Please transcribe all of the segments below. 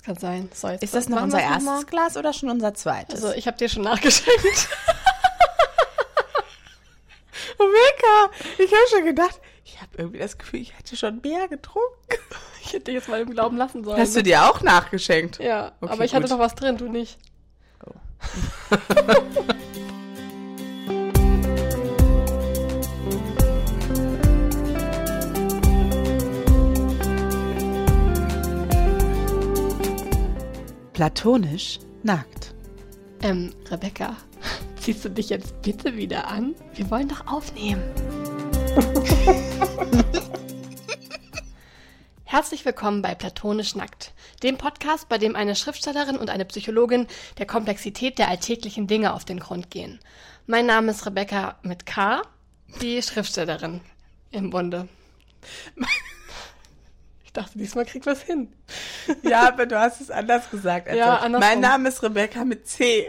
Das kann sein. So, Ist das noch unser erstes mal. Glas oder schon unser zweites? Also ich habe dir schon nachgeschenkt. Rebecca, ich habe schon gedacht, ich habe irgendwie das Gefühl, ich hätte schon mehr getrunken. Ich hätte jetzt mal im Glauben lassen sollen. Hast du dir auch nachgeschenkt? Ja, Okay, aber ich hatte gut. noch was drin, du nicht. Platonisch nackt. Ähm, Rebecca, ziehst du dich jetzt bitte wieder an? Wir wollen doch aufnehmen. Herzlich willkommen bei Platonisch Nackt, dem Podcast, bei dem eine Schriftstellerin und eine Psychologin der Komplexität der alltäglichen Dinge auf den Grund gehen. Mein Name ist Rebecca mit K, die Schriftstellerin im Bunde. Ich dachte, diesmal kriegt was hin. Ja, aber du hast es anders gesagt. als Ja, andersrum. Mein Name ist Rebecca mit C.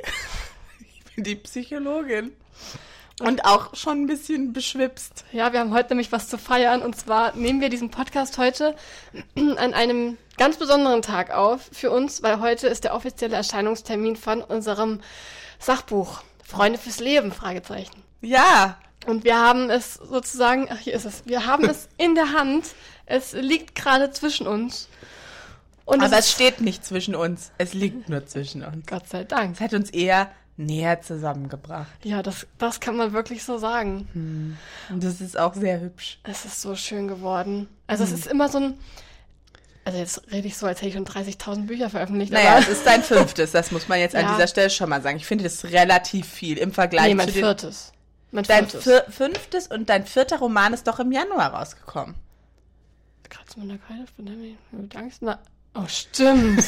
Ich bin die Psychologin. Und auch schon ein bisschen beschwipst. Ja, wir haben heute nämlich was zu feiern und zwar nehmen wir diesen Podcast heute an einem ganz besonderen Tag auf für uns, weil heute ist der offizielle Erscheinungstermin von unserem Sachbuch Freunde fürs Leben Fragezeichen. Ja, Und wir haben es sozusagen, ach hier ist es, wir haben es in der Hand. Es liegt gerade zwischen uns. Und aber es es steht nicht zwischen uns. Es liegt nur zwischen uns. Gott sei Dank. Es hat uns eher näher zusammengebracht. Ja, das, das kann man wirklich so sagen. Und das ist auch sehr hübsch. Es ist so schön geworden. Also es ist immer so ein. Also jetzt rede ich so, als hätte ich schon 30.000 Bücher veröffentlicht. Naja, aber es ist dein fünftes, das muss man jetzt an Ja. dieser Stelle schon mal sagen. Ich finde das relativ viel im Vergleich nee, mein zu viertes. Mein Dein viertes. vier, fünftes und dein vierter Roman ist doch im Januar rausgekommen. Kratzt man da keine Pandemie? Mit Angst? Na, oh, stimmt.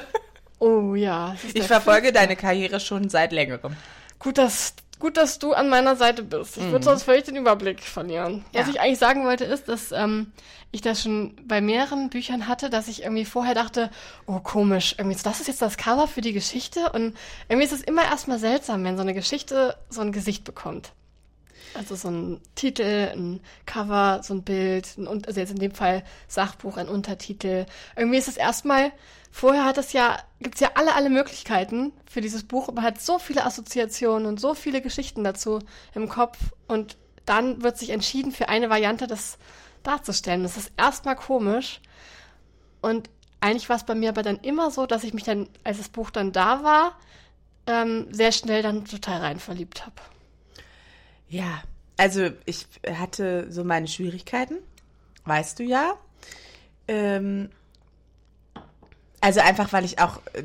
oh ja. Ich verfolge deine Karriere schon seit längerem. Gut, dass, gut, dass du an meiner Seite bist. Ich würde sonst völlig den Überblick verlieren. Was Mhm. Ja. ich eigentlich sagen wollte, ist, dass ähm, ich das schon bei mehreren Büchern hatte, dass ich irgendwie vorher dachte, oh komisch, irgendwie das ist jetzt das Cover für die Geschichte und irgendwie ist es immer erstmal seltsam, wenn so eine Geschichte so ein Gesicht bekommt. Also so ein Titel, ein Cover, so ein Bild, ein, also jetzt in dem Fall Sachbuch, ein Untertitel. Irgendwie ist es erstmal, vorher hat es ja, gibt's ja alle, alle Möglichkeiten für dieses Buch. Man hat so viele Assoziationen und so viele Geschichten dazu im Kopf und dann wird sich entschieden für eine Variante, das darzustellen. Das ist erstmal komisch und eigentlich war es bei mir aber dann immer so, dass ich mich dann, als das Buch dann da war, ähm, sehr schnell dann total rein verliebt habe. Ja, also ich hatte so meine Schwierigkeiten, weißt du ja. Ähm, also einfach, weil ich auch äh,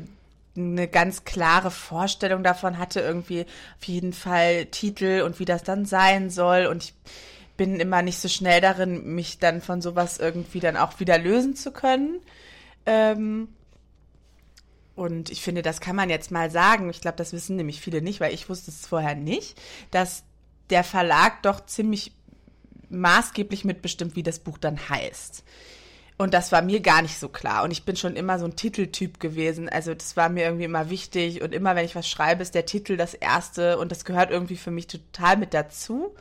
eine ganz klare Vorstellung davon hatte, irgendwie auf jeden Fall Titel und wie das dann sein soll. Und ich bin immer nicht so schnell darin, mich dann von sowas irgendwie dann auch wieder lösen zu können. Ähm, und ich finde, das kann man jetzt mal sagen. Ich glaube, das wissen nämlich viele nicht, weil ich wusste es vorher nicht, dass der Verlag doch ziemlich maßgeblich mitbestimmt, wie das Buch dann heißt. Und das war mir gar nicht so klar. Und ich bin schon immer so ein Titeltyp gewesen. Also das war mir irgendwie immer wichtig. Und immer, wenn ich was schreibe, ist der Titel das Erste. Und das gehört irgendwie für mich total mit dazu.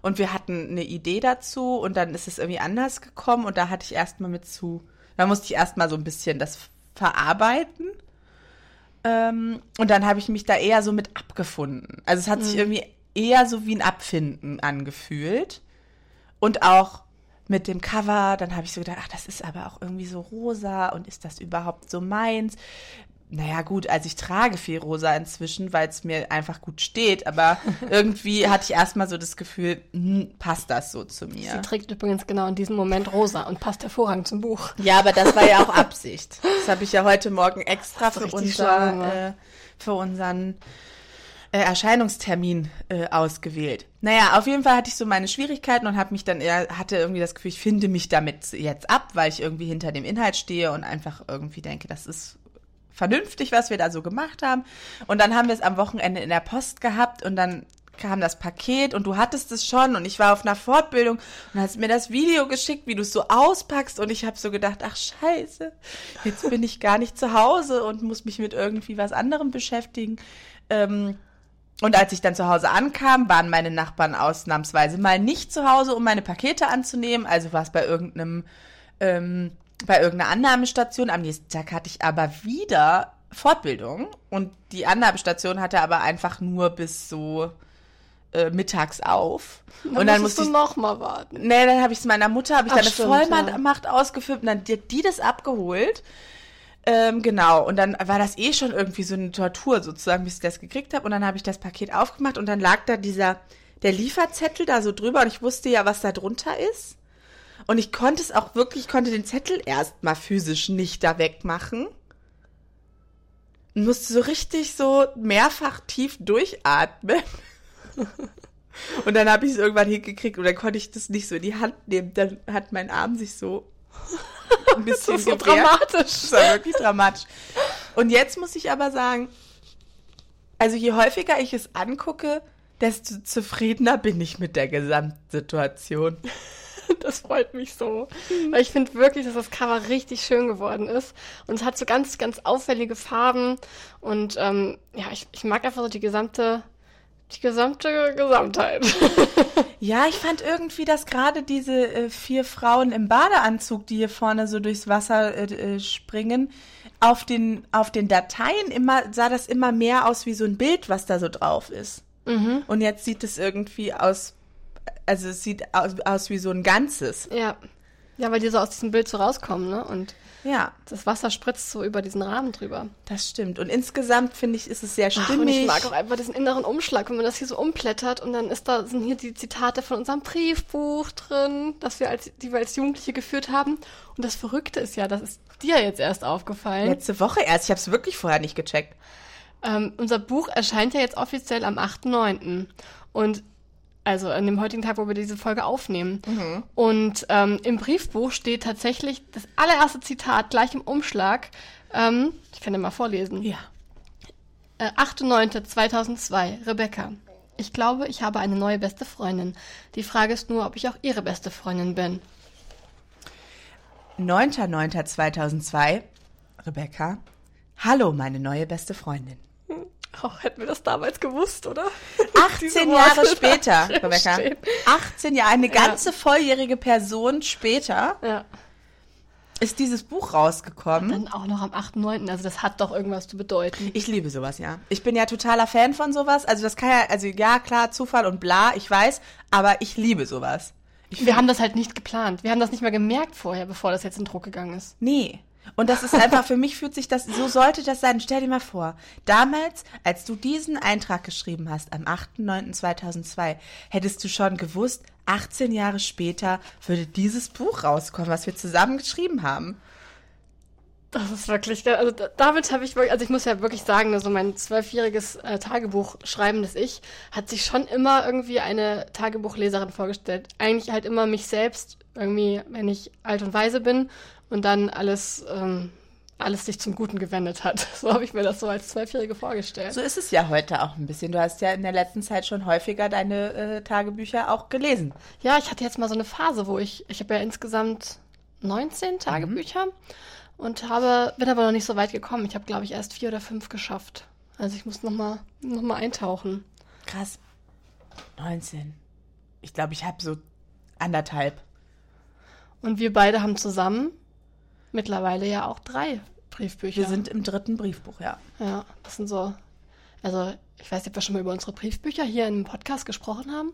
Und wir hatten eine Idee dazu. Und dann ist es irgendwie anders gekommen. Und da hatte ich erstmal mit zu, da musste ich erstmal so ein bisschen das verarbeiten. Ähm, und dann habe ich mich da eher so mit abgefunden. Also es hat sich irgendwie eher so wie ein Abfinden angefühlt. Und auch mit dem Cover, dann habe ich so gedacht, ach, das ist aber auch irgendwie so rosa und ist das überhaupt so meins? Naja, gut, also ich trage viel rosa inzwischen, weil es mir einfach gut steht, aber irgendwie hatte ich erstmal so das Gefühl, hm, passt das so zu mir? Sie trägt übrigens genau in diesem Moment rosa und passt hervorragend zum Buch. Ja, aber das war ja auch Absicht. Das habe ich ja heute Morgen extra für, unser, äh, für unseren äh, Erscheinungstermin äh, ausgewählt. Naja, auf jeden Fall hatte ich so meine Schwierigkeiten und habe mich dann eher, hatte irgendwie das Gefühl, ich finde mich damit jetzt ab, weil ich irgendwie hinter dem Inhalt stehe und einfach irgendwie denke, das ist vernünftig, was wir da so gemacht haben. Und dann haben wir es am Wochenende in der Post gehabt und dann kam das Paket und du hattest es schon und ich war auf einer Fortbildung und hast mir das Video geschickt, wie du es so auspackst und ich habe so gedacht, ach scheiße, jetzt bin ich gar nicht zu Hause und muss mich mit irgendwie was anderem beschäftigen. Ähm, und als ich dann zu Hause ankam, waren meine Nachbarn ausnahmsweise mal nicht zu Hause, um meine Pakete anzunehmen. Also war es bei irgendeinem ähm, bei irgendeiner Annahmestation. Am nächsten Tag hatte ich aber wieder Fortbildung und die Annahmestation hatte aber einfach nur bis so äh, mittags auf. Dann und dann musste ich du noch mal warten. Nee, dann habe ich es meiner Mutter, habe ich Ach, dann eine stimmt, Vollmacht ausgefüllt und dann hat die das abgeholt. Ähm, genau, und dann war das eh schon irgendwie so eine Tortur sozusagen, bis ich das gekriegt habe. Und dann habe ich das Paket aufgemacht und dann lag da dieser, der Lieferzettel da so drüber und ich wusste ja, was da drunter ist. Und ich konnte es auch wirklich, ich konnte den Zettel erstmal physisch nicht da wegmachen. Und musste so richtig so mehrfach tief durchatmen. Und dann habe ich es irgendwann hingekriegt und dann konnte ich das nicht so in die Hand nehmen. Dann hat mein Arm sich so ein bisschen Das ist so dramatisch. Das war wirklich dramatisch. Und jetzt muss ich aber sagen, also je häufiger ich es angucke, desto zufriedener bin ich mit der Gesamtsituation. Das freut mich so. Weil ich finde wirklich, dass das Cover richtig schön geworden ist. Und es hat so ganz, ganz auffällige Farben. Und ähm, ja, ich, ich mag einfach so die gesamte, die gesamte Gesamtheit. Ja, ich fand irgendwie, dass gerade diese äh, vier Frauen im Badeanzug, die hier vorne so durchs Wasser äh, äh, springen, auf den, auf den Dateien immer, sah das immer mehr aus wie so ein Bild, was da so drauf ist. Und jetzt sieht es irgendwie aus, also es sieht aus, aus wie so ein Ganzes. ja. Ja, weil die so aus diesem Bild so rauskommen, ne? Und Ja, das Wasser spritzt so über diesen Rahmen drüber. das stimmt. Und insgesamt finde ich, ist es sehr Ach, und stimmig. ich mag auch einfach diesen inneren Umschlag, wenn man das hier so umblättert und dann ist da, sind hier die Zitate von unserem Briefbuch drin, das wir als, die wir als Jugendliche geführt haben. Und das Verrückte ist ja, das ist dir jetzt erst aufgefallen. Letzte Woche erst. Ich habe es wirklich vorher nicht gecheckt. Ähm, unser Buch erscheint ja jetzt offiziell am 8.9. Und also an dem heutigen Tag, wo wir diese Folge aufnehmen. Und ähm, im Briefbuch steht tatsächlich das allererste Zitat gleich im Umschlag. Ähm, ich kann dir mal vorlesen. Ja. Äh, 8.9.2002, Rebecca. Ich glaube, ich habe eine neue beste Freundin. Die Frage ist nur, ob ich auch ihre beste Freundin bin. 9.9.2002. Rebecca. Hallo, meine neue beste Freundin. Oh, hätten wir das damals gewusst, oder? 18 Diese Jahre später, Rebecca. stehen. 18 Jahre, eine ganze volljährige Person später Ja. ist dieses Buch rausgekommen. Dann auch noch am 8.9. Also das hat doch irgendwas zu bedeuten. Ich liebe sowas, ja. Ich bin ja totaler Fan von sowas. Also das kann ja, also ja, klar, Zufall und bla, ich weiß, aber ich liebe sowas. Ich Wir haben das halt nicht geplant. Wir haben das nicht mal gemerkt vorher, bevor das jetzt in Druck gegangen ist. Nee. Und das ist einfach, für mich fühlt sich das, so sollte das sein. Stell dir mal vor, damals, als du diesen Eintrag geschrieben hast, am 8.9.2002, hättest du schon gewusst, 18 Jahre später würde dieses Buch rauskommen, was wir zusammen geschrieben haben. Das ist wirklich, also da- damit habe ich wirklich, also ich muss ja wirklich sagen, also mein zwölfjähriges äh, Tagebuch schreibendes Ich hat sich schon immer irgendwie eine Tagebuchleserin vorgestellt. Eigentlich halt immer mich selbst, irgendwie, wenn ich alt und weise bin und dann alles, ähm, alles sich zum Guten gewendet hat. So habe ich mir das so als Zwölfjährige vorgestellt. So ist es ja heute auch ein bisschen. Du hast ja in der letzten Zeit schon häufiger deine äh, Tagebücher auch gelesen. Ja, ich hatte jetzt mal so eine Phase, wo ich, ich habe ja insgesamt 19 Tagebücher und habe, bin aber noch nicht so weit gekommen. Ich habe, glaube ich, erst vier oder fünf geschafft. Also ich muss noch mal, noch mal eintauchen. Krass. 19. Ich glaube, ich habe so anderthalb. Und wir beide haben zusammen mittlerweile ja auch drei Briefbücher. Wir sind im dritten Briefbuch, ja. Ja, das sind so. Also, ich weiß nicht, ob wir schon mal über unsere Briefbücher hier im Podcast gesprochen haben.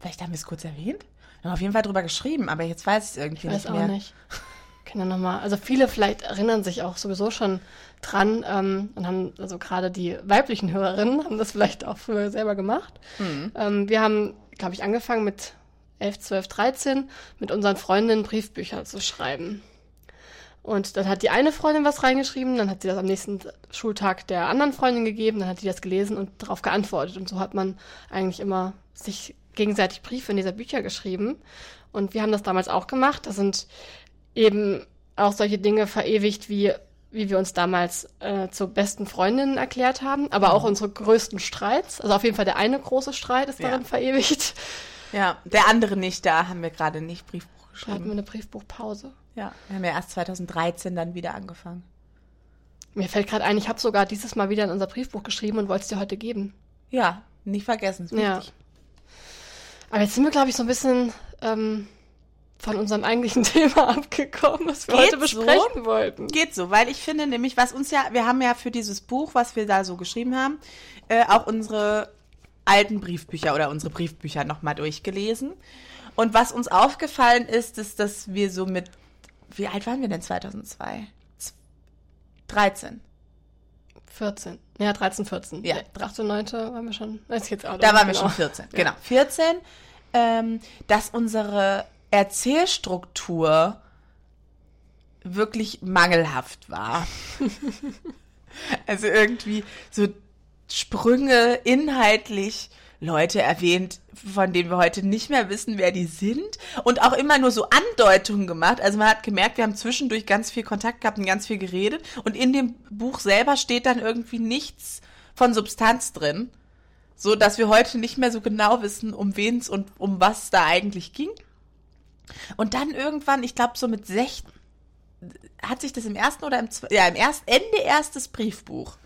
Vielleicht haben wir es kurz erwähnt. Wir haben auf jeden Fall drüber geschrieben, aber jetzt weiß ich es irgendwie Ich weiß nicht auch mehr. nicht. Können ja noch mal, also viele vielleicht erinnern sich auch sowieso schon dran ähm, und haben, also gerade die weiblichen Hörerinnen haben das vielleicht auch früher selber gemacht. Mhm. Ähm, wir haben, glaube ich, angefangen mit 11, 12, 13 mit unseren Freundinnen Briefbücher zu schreiben. Und dann hat die eine Freundin was reingeschrieben, dann hat sie das am nächsten Schultag der anderen Freundin gegeben, dann hat die das gelesen und darauf geantwortet. Und so hat man eigentlich immer sich gegenseitig Briefe in dieser Bücher geschrieben. Und wir haben das damals auch gemacht. Da sind eben auch solche Dinge verewigt, wie, wie wir uns damals äh, zur besten Freundinnen erklärt haben, aber auch unsere größten Streits. Also auf jeden Fall der eine große Streit ist Ja. darin verewigt. Ja, der andere nicht, da haben wir gerade nicht Briefbuch Da hatten geschrieben. wir eine Briefbuchpause. Ja, wir haben ja erst 2013 dann wieder angefangen. Mir fällt gerade ein, ich habe sogar dieses Mal wieder in unser Briefbuch geschrieben und wollte es dir heute geben. Ja, nicht vergessen, ist Ja. wichtig. Aber jetzt sind wir, glaube ich, so ein bisschen, ähm, von unserem eigentlichen Thema abgekommen, was wir Geht heute besprechen so? wollten. Geht so, weil ich finde nämlich, was uns ja, wir haben ja für dieses Buch, was wir da so geschrieben haben, äh, auch unsere alten Briefbücher oder unsere Briefbücher nochmal durchgelesen. Und was uns aufgefallen ist, ist, dass wir so mit, wie alt waren wir denn 2002? Z- 13. 14. Ja, 13, 14. Ja. Der 8. und 9. waren wir schon. Ich jetzt auch Da waren wir genau. schon 14, genau. 14, ähm, dass unsere Erzählstruktur wirklich mangelhaft war. also irgendwie so Sprünge inhaltlich, Leute erwähnt, von denen wir heute nicht mehr wissen, wer die sind. Und auch immer nur so Andeutungen gemacht. Also man hat gemerkt, wir haben zwischendurch ganz viel Kontakt gehabt und ganz viel geredet. Und in dem Buch selber steht dann irgendwie nichts von Substanz drin so dass wir heute nicht mehr so genau wissen, um wen es und um was da eigentlich ging. Und dann irgendwann, ich glaube so mit 16, hat sich das im ersten oder im zwe- ja im ersten Ende erstes Briefbuch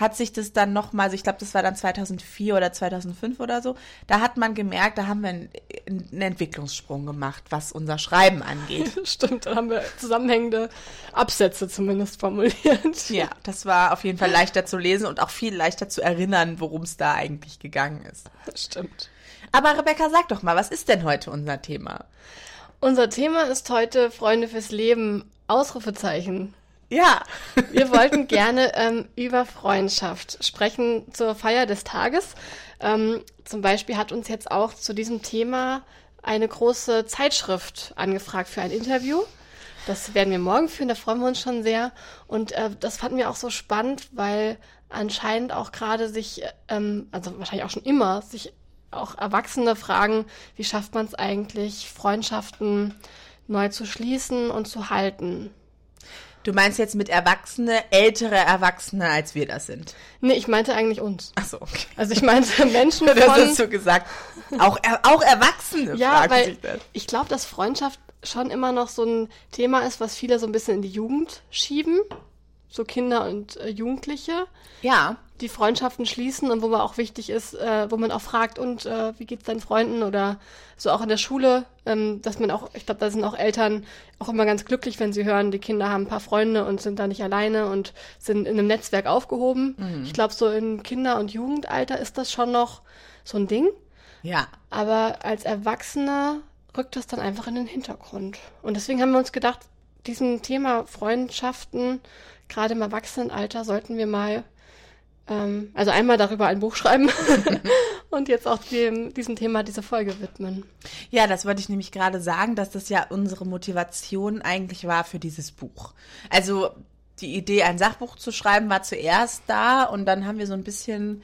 hat sich das dann noch mal, also ich glaube, das war dann 2004 oder 2005 oder so, da hat man gemerkt, da haben wir einen, einen Entwicklungssprung gemacht, was unser Schreiben angeht. Stimmt, dann haben wir zusammenhängende Absätze zumindest formuliert. ja, das war auf jeden Fall leichter zu lesen und auch viel leichter zu erinnern, worum es da eigentlich gegangen ist. Stimmt. Aber Rebecca, sag doch mal, was ist denn heute unser Thema? Unser Thema ist heute Freunde fürs Leben, Ausrufezeichen. Ja. Wir wollten gerne ähm, über Freundschaft sprechen zur Feier des Tages. Ähm, zum Beispiel hat uns jetzt auch zu diesem Thema eine große Zeitschrift angefragt für ein Interview. Das werden wir morgen führen, da freuen wir uns schon sehr. Und äh, das fanden wir auch so spannend, weil anscheinend auch gerade sich, ähm, also wahrscheinlich auch schon immer, sich auch Erwachsene fragen, wie schafft man es eigentlich, Freundschaften neu zu schließen und zu halten. Du meinst jetzt mit Erwachsene, ältere Erwachsene, als wir das sind. Nee, ich meinte eigentlich uns. Ach so, okay. Also ich meinte Menschen Das von... hast du gesagt. Auch, auch Erwachsene ja, fragen weil sich das. ich glaube, dass Freundschaft schon immer noch so ein Thema ist, was viele so ein bisschen in die Jugend schieben. So Kinder und äh, Jugendliche, Ja. die Freundschaften schließen und wo man auch wichtig ist, äh, wo man auch fragt, und äh, wie geht's deinen Freunden oder so auch in der Schule, ähm, dass man auch, ich glaube, da sind auch Eltern auch immer ganz glücklich, wenn sie hören, die Kinder haben ein paar Freunde und sind da nicht alleine und sind in einem Netzwerk aufgehoben. Ich glaube, so im Kinder- und Jugendalter ist das schon noch so ein Ding. Ja. Aber als Erwachsener rückt das dann einfach in den Hintergrund. Und deswegen haben wir uns gedacht, diesem Thema Freundschaften, gerade im Erwachsenenalter, sollten wir mal, ähm, also einmal darüber ein Buch schreiben und jetzt auch dem, diesem Thema diese Folge widmen. Ja, das wollte ich nämlich gerade sagen, dass das ja unsere Motivation eigentlich war für dieses Buch. Also die Idee, ein Sachbuch zu schreiben, war zuerst da und dann haben wir so ein bisschen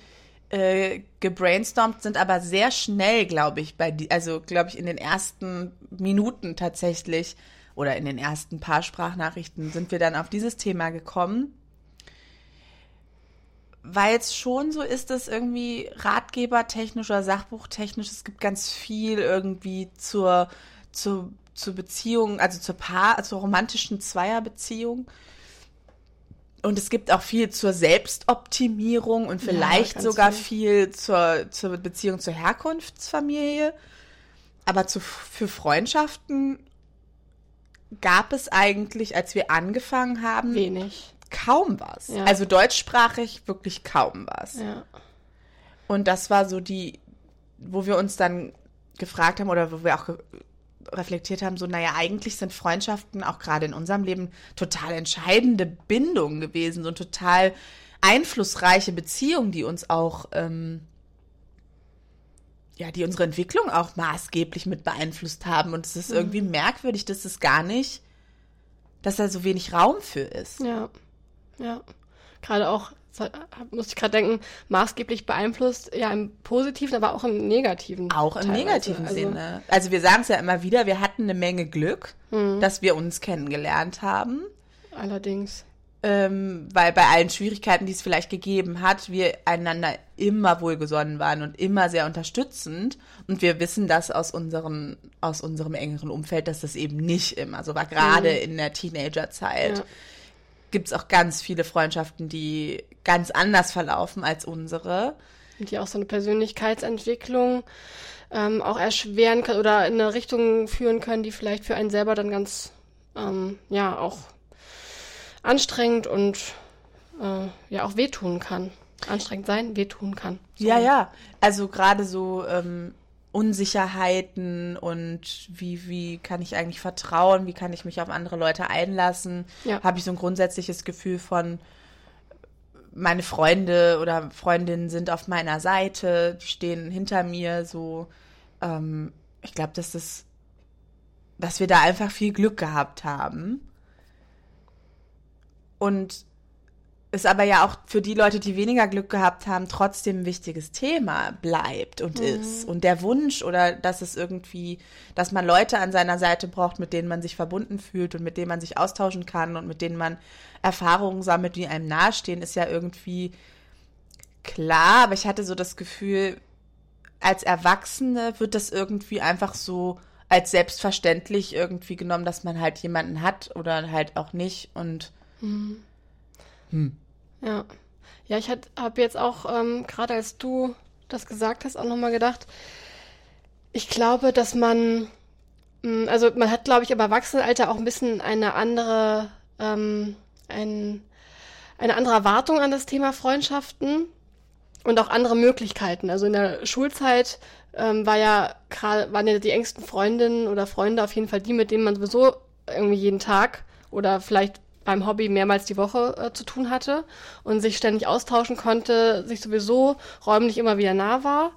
äh, gebrainstormt, sind aber sehr schnell, glaube ich, bei die, also glaube ich in den ersten Minuten tatsächlich oder in den ersten paar Sprachnachrichten sind wir dann auf dieses Thema gekommen. Weil es schon so ist, dass irgendwie ratgebertechnisch oder sachbuchtechnisch, es gibt ganz viel irgendwie zur, zur, zur Beziehung, also zur Paar, zur romantischen Zweierbeziehung. Und es gibt auch viel zur Selbstoptimierung und vielleicht ganz sogar viel. viel zur, zur Beziehung zur Herkunftsfamilie. Aber zu, für Freundschaften gab es eigentlich, als wir angefangen haben, Wenig. kaum was. Ja. Also deutschsprachig wirklich kaum was. Ja. Und das war so die, wo wir uns dann gefragt haben oder wo wir auch reflektiert haben, so, naja, eigentlich sind Freundschaften auch gerade in unserem Leben total entscheidende Bindungen gewesen, so total einflussreiche Beziehungen, die uns auch, ähm, ja, die unsere Entwicklung auch maßgeblich mit beeinflusst haben. Und es ist irgendwie merkwürdig, dass es gar nicht, dass da so wenig Raum für ist. Ja. Ja. Gerade auch, muss ich gerade denken, maßgeblich beeinflusst, ja im positiven, aber auch im negativen. Auch im teilweise. negativen Also, Sinne. Also wir sagen es ja immer wieder, wir hatten eine Menge Glück, dass wir uns kennengelernt haben. Allerdings. Ähm, weil bei allen Schwierigkeiten, die es vielleicht gegeben hat, wir einander immer wohlgesonnen waren und immer sehr unterstützend. Und wir wissen das aus, unseren, aus unserem engeren Umfeld, dass das eben nicht immer so war. Gerade in der Teenagerzeit Ja. gibt es auch ganz viele Freundschaften, die ganz anders verlaufen als unsere. die auch so eine Persönlichkeitsentwicklung ähm, auch erschweren können oder in eine Richtung führen können, die vielleicht für einen selber dann ganz, ähm, ja, auch anstrengend und äh, ja auch wehtun kann. Anstrengend sein, wehtun kann. So. Ja, ja. Also gerade so ähm, Unsicherheiten und wie, wie kann ich eigentlich vertrauen, wie kann ich mich auf andere Leute einlassen, ja. habe ich so ein grundsätzliches Gefühl von, meine Freunde oder Freundinnen sind auf meiner Seite, die stehen hinter mir, so. Ähm, ich glaube, dass das, dass wir da einfach viel Glück gehabt haben. Und es aber ja auch für die Leute, die weniger Glück gehabt haben, trotzdem ein wichtiges Thema bleibt und mhm. ist. Und der Wunsch oder dass es irgendwie, dass man Leute an seiner Seite braucht, mit denen man sich verbunden fühlt und mit denen man sich austauschen kann und mit denen man Erfahrungen sammelt, die einem nahestehen, ist ja irgendwie klar. Aber ich hatte so das Gefühl, als Erwachsene wird das irgendwie einfach so als selbstverständlich irgendwie genommen, dass man halt jemanden hat oder halt auch nicht und mhm. Hm. Ja. Ja, ich habe jetzt auch, ähm, gerade als du das gesagt hast, auch nochmal gedacht, ich glaube, dass man, mh, hm, also man hat, glaube ich, im Erwachsenenalter auch ein bisschen eine andere, ähm, ein, eine andere Erwartung an das Thema Freundschaften und auch andere Möglichkeiten. Also in der Schulzeit ähm, war ja gerade waren ja die engsten Freundinnen oder Freunde auf jeden Fall die, mit denen man sowieso irgendwie jeden Tag oder vielleicht beim Hobby mehrmals die Woche äh, zu tun hatte und sich ständig austauschen konnte, sich sowieso räumlich immer wieder nah war.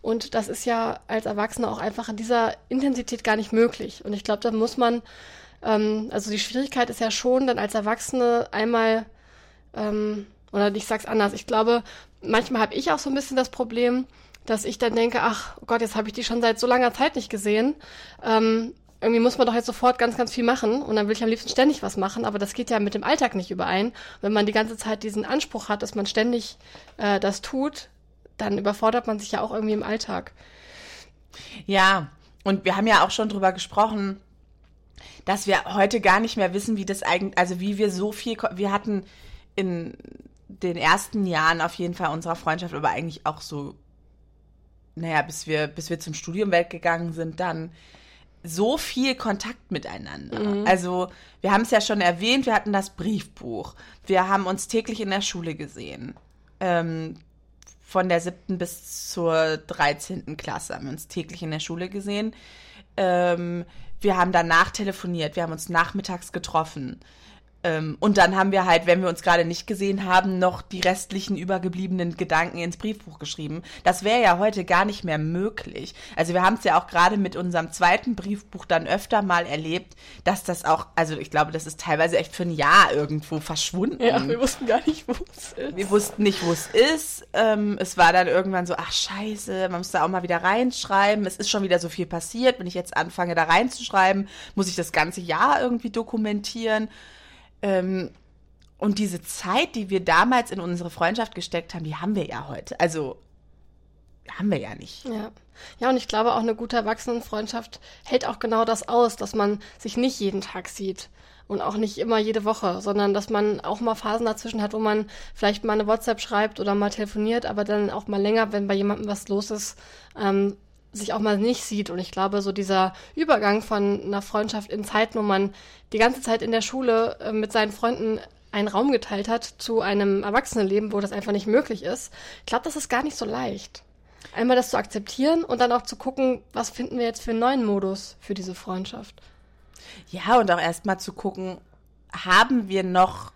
Und das ist ja als Erwachsener auch einfach in dieser Intensität gar nicht möglich. Und ich glaube, da muss man, ähm, also die Schwierigkeit ist ja schon, dann als Erwachsene einmal, ähm, oder ich sag's anders, ich glaube, manchmal habe ich auch so ein bisschen das Problem, dass ich dann denke, ach Gott, jetzt habe ich die schon seit so langer Zeit nicht gesehen. Ähm, irgendwie muss man doch jetzt sofort ganz, ganz viel machen und dann will ich am liebsten ständig was machen, aber das geht ja mit dem Alltag nicht überein. Wenn man die ganze Zeit diesen Anspruch hat, dass man ständig äh, das tut, dann überfordert man sich ja auch irgendwie im Alltag. Ja, und wir haben ja auch schon drüber gesprochen, dass wir heute gar nicht mehr wissen, wie das eigentlich, also wie wir so viel, wir hatten in den ersten Jahren auf jeden Fall unserer Freundschaft, aber eigentlich auch so, naja, bis wir, bis wir zum Studium weggegangen sind, dann so viel Kontakt miteinander. Mhm. Also wir haben es ja schon erwähnt, wir hatten das Briefbuch. Wir haben uns täglich in der Schule gesehen. Ähm, von der siebten bis zur dreizehnten Klasse haben wir uns täglich in der Schule gesehen. Ähm, wir haben danach telefoniert, wir haben uns nachmittags getroffen. Ähm, und dann haben wir halt, wenn wir uns gerade nicht gesehen haben, noch die restlichen übergebliebenen Gedanken ins Briefbuch geschrieben. Das wäre ja heute gar nicht mehr möglich. Also wir haben es ja auch gerade mit unserem zweiten Briefbuch dann öfter mal erlebt, dass das auch, also ich glaube, das ist teilweise echt für ein Jahr irgendwo verschwunden. Ja, wir wussten gar nicht, wo es ist. Wir wussten nicht, wo es ist. Ähm, es war dann irgendwann so, ach scheiße, man muss da auch mal wieder reinschreiben. Es ist schon wieder so viel passiert. Wenn ich jetzt anfange, da reinzuschreiben, muss ich das ganze Jahr irgendwie dokumentieren. Ähm, und diese Zeit, die wir damals in unsere Freundschaft gesteckt haben, die haben wir ja heute. Also haben wir ja nicht. Ja. Ja, und ich glaube auch eine gute Erwachsenenfreundschaft hält auch genau das aus, dass man sich nicht jeden Tag sieht und auch nicht immer jede Woche, sondern dass man auch mal Phasen dazwischen hat, wo man vielleicht mal eine WhatsApp schreibt oder mal telefoniert, aber dann auch mal länger, wenn bei jemandem was los ist, ähm, sich auch mal nicht sieht. Und ich glaube, so dieser Übergang von einer Freundschaft in Zeiten, wo man die ganze Zeit in der Schule äh, mit seinen Freunden einen Raum geteilt hat, zu einem Erwachsenenleben, wo das einfach nicht möglich ist, ich glaube, das ist gar nicht so leicht. Einmal das zu akzeptieren und dann auch zu gucken, was finden wir jetzt für einen neuen Modus für diese Freundschaft. Ja, und auch erstmal zu gucken, haben wir noch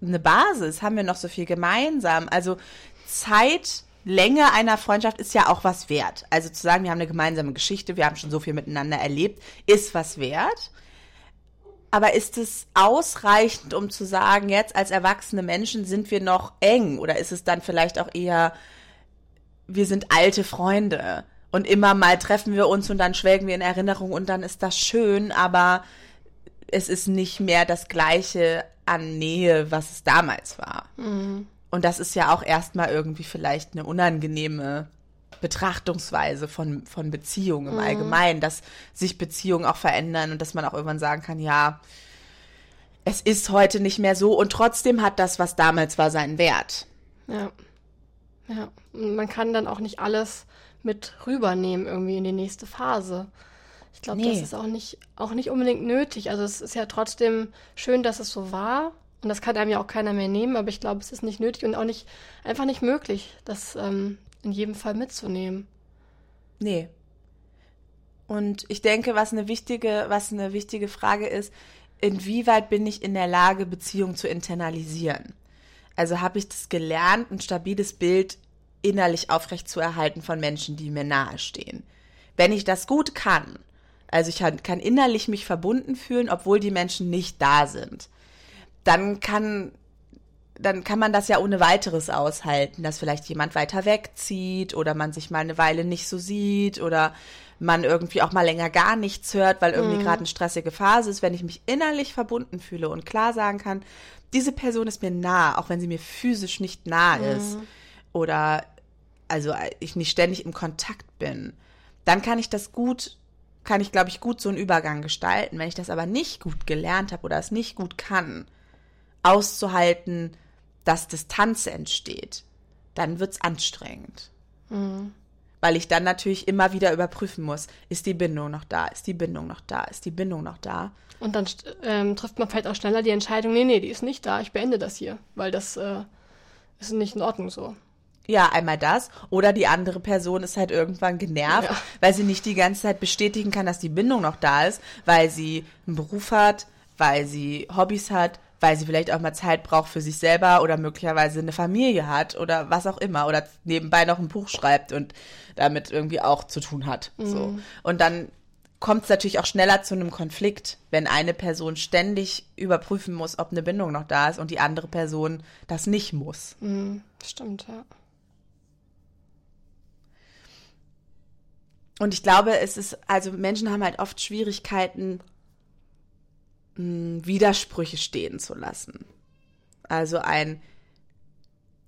eine Basis? Haben wir noch so viel gemeinsam? Also Zeit Länge einer Freundschaft ist ja auch was wert. Also zu sagen, wir haben eine gemeinsame Geschichte, wir haben schon so viel miteinander erlebt, ist was wert. Aber ist es ausreichend, um zu sagen, jetzt als erwachsene Menschen sind wir noch eng? Oder ist es dann vielleicht auch eher, wir sind alte Freunde und immer mal treffen wir uns und dann schwelgen wir in Erinnerung und dann ist das schön, aber es ist nicht mehr das gleiche an Nähe, was es damals war. Mhm. Und das ist ja auch erstmal irgendwie vielleicht eine unangenehme Betrachtungsweise von, von Beziehungen im mhm. Allgemeinen, dass sich Beziehungen auch verändern und dass man auch irgendwann sagen kann, ja, es ist heute nicht mehr so und trotzdem hat das, was damals war, seinen Wert. Ja. Ja, und man kann dann auch nicht alles mit rübernehmen irgendwie in die nächste Phase. Ich glaube, Nee. das ist auch nicht, auch nicht unbedingt nötig. Also es ist ja trotzdem schön, dass es so war. Und das kann einem ja auch keiner mehr nehmen, aber ich glaube, es ist nicht nötig und auch nicht, einfach nicht möglich, das ähm, in jedem Fall mitzunehmen. Nee. Und ich denke, was eine wichtige, was eine wichtige Frage ist, inwieweit bin ich in der Lage, Beziehungen zu internalisieren? Also habe ich das gelernt, ein stabiles Bild innerlich aufrechtzuerhalten von Menschen, die mir nahestehen. Wenn ich das gut kann, also ich kann innerlich mich verbunden fühlen, obwohl die Menschen nicht da sind, dann kann dann kann man das ja ohne weiteres aushalten, dass vielleicht jemand weiter wegzieht oder man sich mal eine Weile nicht so sieht oder man irgendwie auch mal länger gar nichts hört, weil irgendwie gerade eine stressige Phase ist. Wenn ich mich innerlich verbunden fühle und klar sagen kann, diese Person ist mir nah, auch wenn sie mir physisch nicht nah ist oder also ich nicht ständig im Kontakt bin, dann kann ich das gut, kann ich glaube ich gut so einen Übergang gestalten. Wenn ich das aber nicht gut gelernt habe oder es nicht gut kann, auszuhalten, dass Distanz entsteht, dann wird's anstrengend. Weil ich dann natürlich immer wieder überprüfen muss, ist die Bindung noch da, ist die Bindung noch da, ist die Bindung noch da. Und dann ähm, trifft man vielleicht auch schneller die Entscheidung, nee, nee, die ist nicht da, ich beende das hier, weil das äh, ist nicht in Ordnung so. Ja, einmal das. Oder die andere Person ist halt irgendwann genervt, Ja. weil sie nicht die ganze Zeit bestätigen kann, dass die Bindung noch da ist, weil sie einen Beruf hat, weil sie Hobbys hat, weil sie vielleicht auch mal Zeit braucht für sich selber oder möglicherweise eine Familie hat oder was auch immer oder nebenbei noch ein Buch schreibt und damit irgendwie auch zu tun hat. So. Und dann kommt es natürlich auch schneller zu einem Konflikt, wenn eine Person ständig überprüfen muss, ob eine Bindung noch da ist und die andere Person das nicht muss. Mhm, stimmt, ja. Und ich glaube, es ist, also Menschen haben halt oft Schwierigkeiten, mh, Widersprüche stehen zu lassen. Also ein,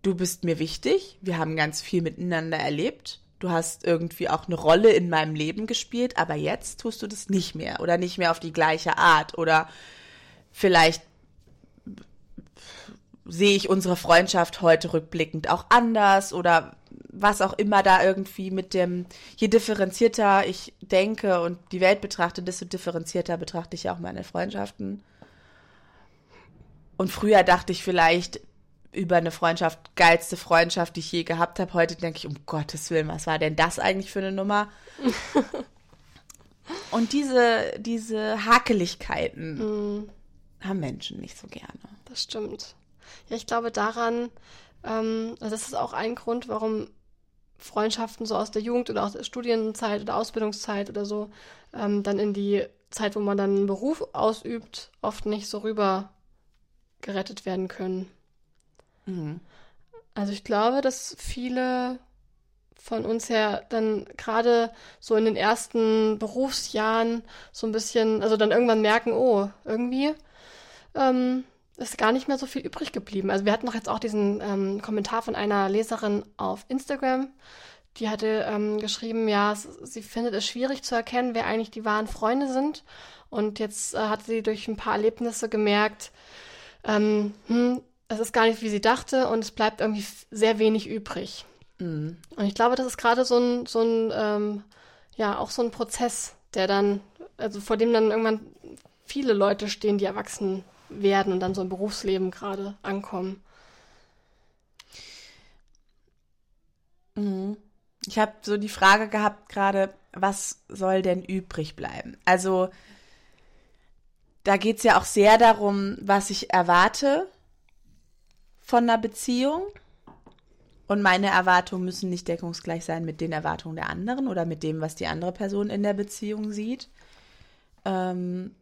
du bist mir wichtig, wir haben ganz viel miteinander erlebt, du hast irgendwie auch eine Rolle in meinem Leben gespielt, aber jetzt tust du das nicht mehr oder nicht mehr auf die gleiche Art oder vielleicht sehe ich unsere Freundschaft heute rückblickend auch anders oder was auch immer da irgendwie mit dem, je differenzierter ich denke und die Welt betrachte, desto differenzierter betrachte ich ja auch meine Freundschaften. Und früher dachte ich vielleicht über eine Freundschaft, geilste Freundschaft, die ich je gehabt habe. Heute denke ich, um Gottes Willen, was war denn das eigentlich für eine Nummer? und diese, diese Hakeligkeiten haben Menschen nicht so gerne. Das stimmt. Ja, ich glaube daran, ähm, also das ist auch ein Grund, warum Freundschaften so aus der Jugend oder aus der Studienzeit oder Ausbildungszeit oder so ähm, dann in die Zeit, wo man dann einen Beruf ausübt, oft nicht so rüber gerettet werden können. Also ich glaube, dass viele von uns her dann gerade so in den ersten Berufsjahren so ein bisschen, also dann irgendwann merken, oh, irgendwie ähm, ist gar nicht mehr so viel übrig geblieben. Also wir hatten noch jetzt auch diesen ähm, Kommentar von einer Leserin auf Instagram, die hatte ähm, geschrieben, ja, sie findet es schwierig zu erkennen, wer eigentlich die wahren Freunde sind. Und jetzt äh, hat sie durch ein paar Erlebnisse gemerkt, ähm, hm, es ist gar nicht, wie sie dachte, und es bleibt irgendwie sehr wenig übrig. Und ich glaube, das ist gerade so ein, so ein, ähm, ja, auch so ein Prozess, der dann, also vor dem dann irgendwann viele Leute stehen, die erwachsen werden und dann so im Berufsleben gerade ankommen. Ich habe so die Frage gehabt gerade, was soll denn übrig bleiben? Also da geht es ja auch sehr darum, was ich erwarte von einer Beziehung. Und meine Erwartungen müssen nicht deckungsgleich sein mit den Erwartungen der anderen oder mit dem, was die andere Person in der Beziehung sieht. Ähm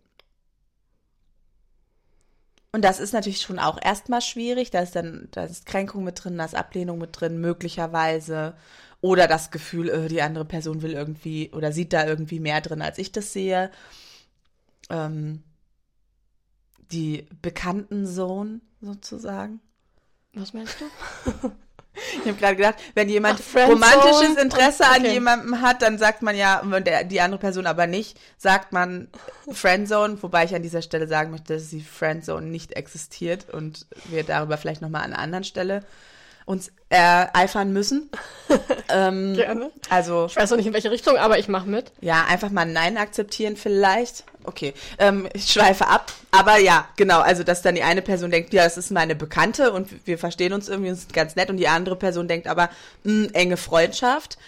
und das ist natürlich schon auch erstmal schwierig. Da ist dann, da ist Kränkung mit drin, da ist Ablehnung mit drin, möglicherweise. Oder das Gefühl, äh, die andere Person will irgendwie oder sieht da irgendwie mehr drin, als ich das sehe. Ähm, die bekannten Sohn sozusagen. Was meinst du? Ich habe gerade gedacht, wenn jemand Ach, romantisches Interesse und- an okay. jemandem hat, dann sagt man ja, und der, die andere Person aber nicht, sagt man Friendzone, wobei ich an dieser Stelle sagen möchte, dass die Friendzone nicht existiert und wir darüber vielleicht nochmal an einer anderen Stelle uns ereifern müssen. ähm, Gerne. Also, Ich weiß noch nicht in welche Richtung, aber ich mache mit. ja, einfach mal ein Nein akzeptieren vielleicht. Okay, ähm, ich schweife ab. Aber ja, genau, also dass dann die eine Person denkt, ja, das ist meine Bekannte und wir verstehen uns irgendwie und sind ganz nett und die andere Person denkt aber, mh, enge Freundschaft.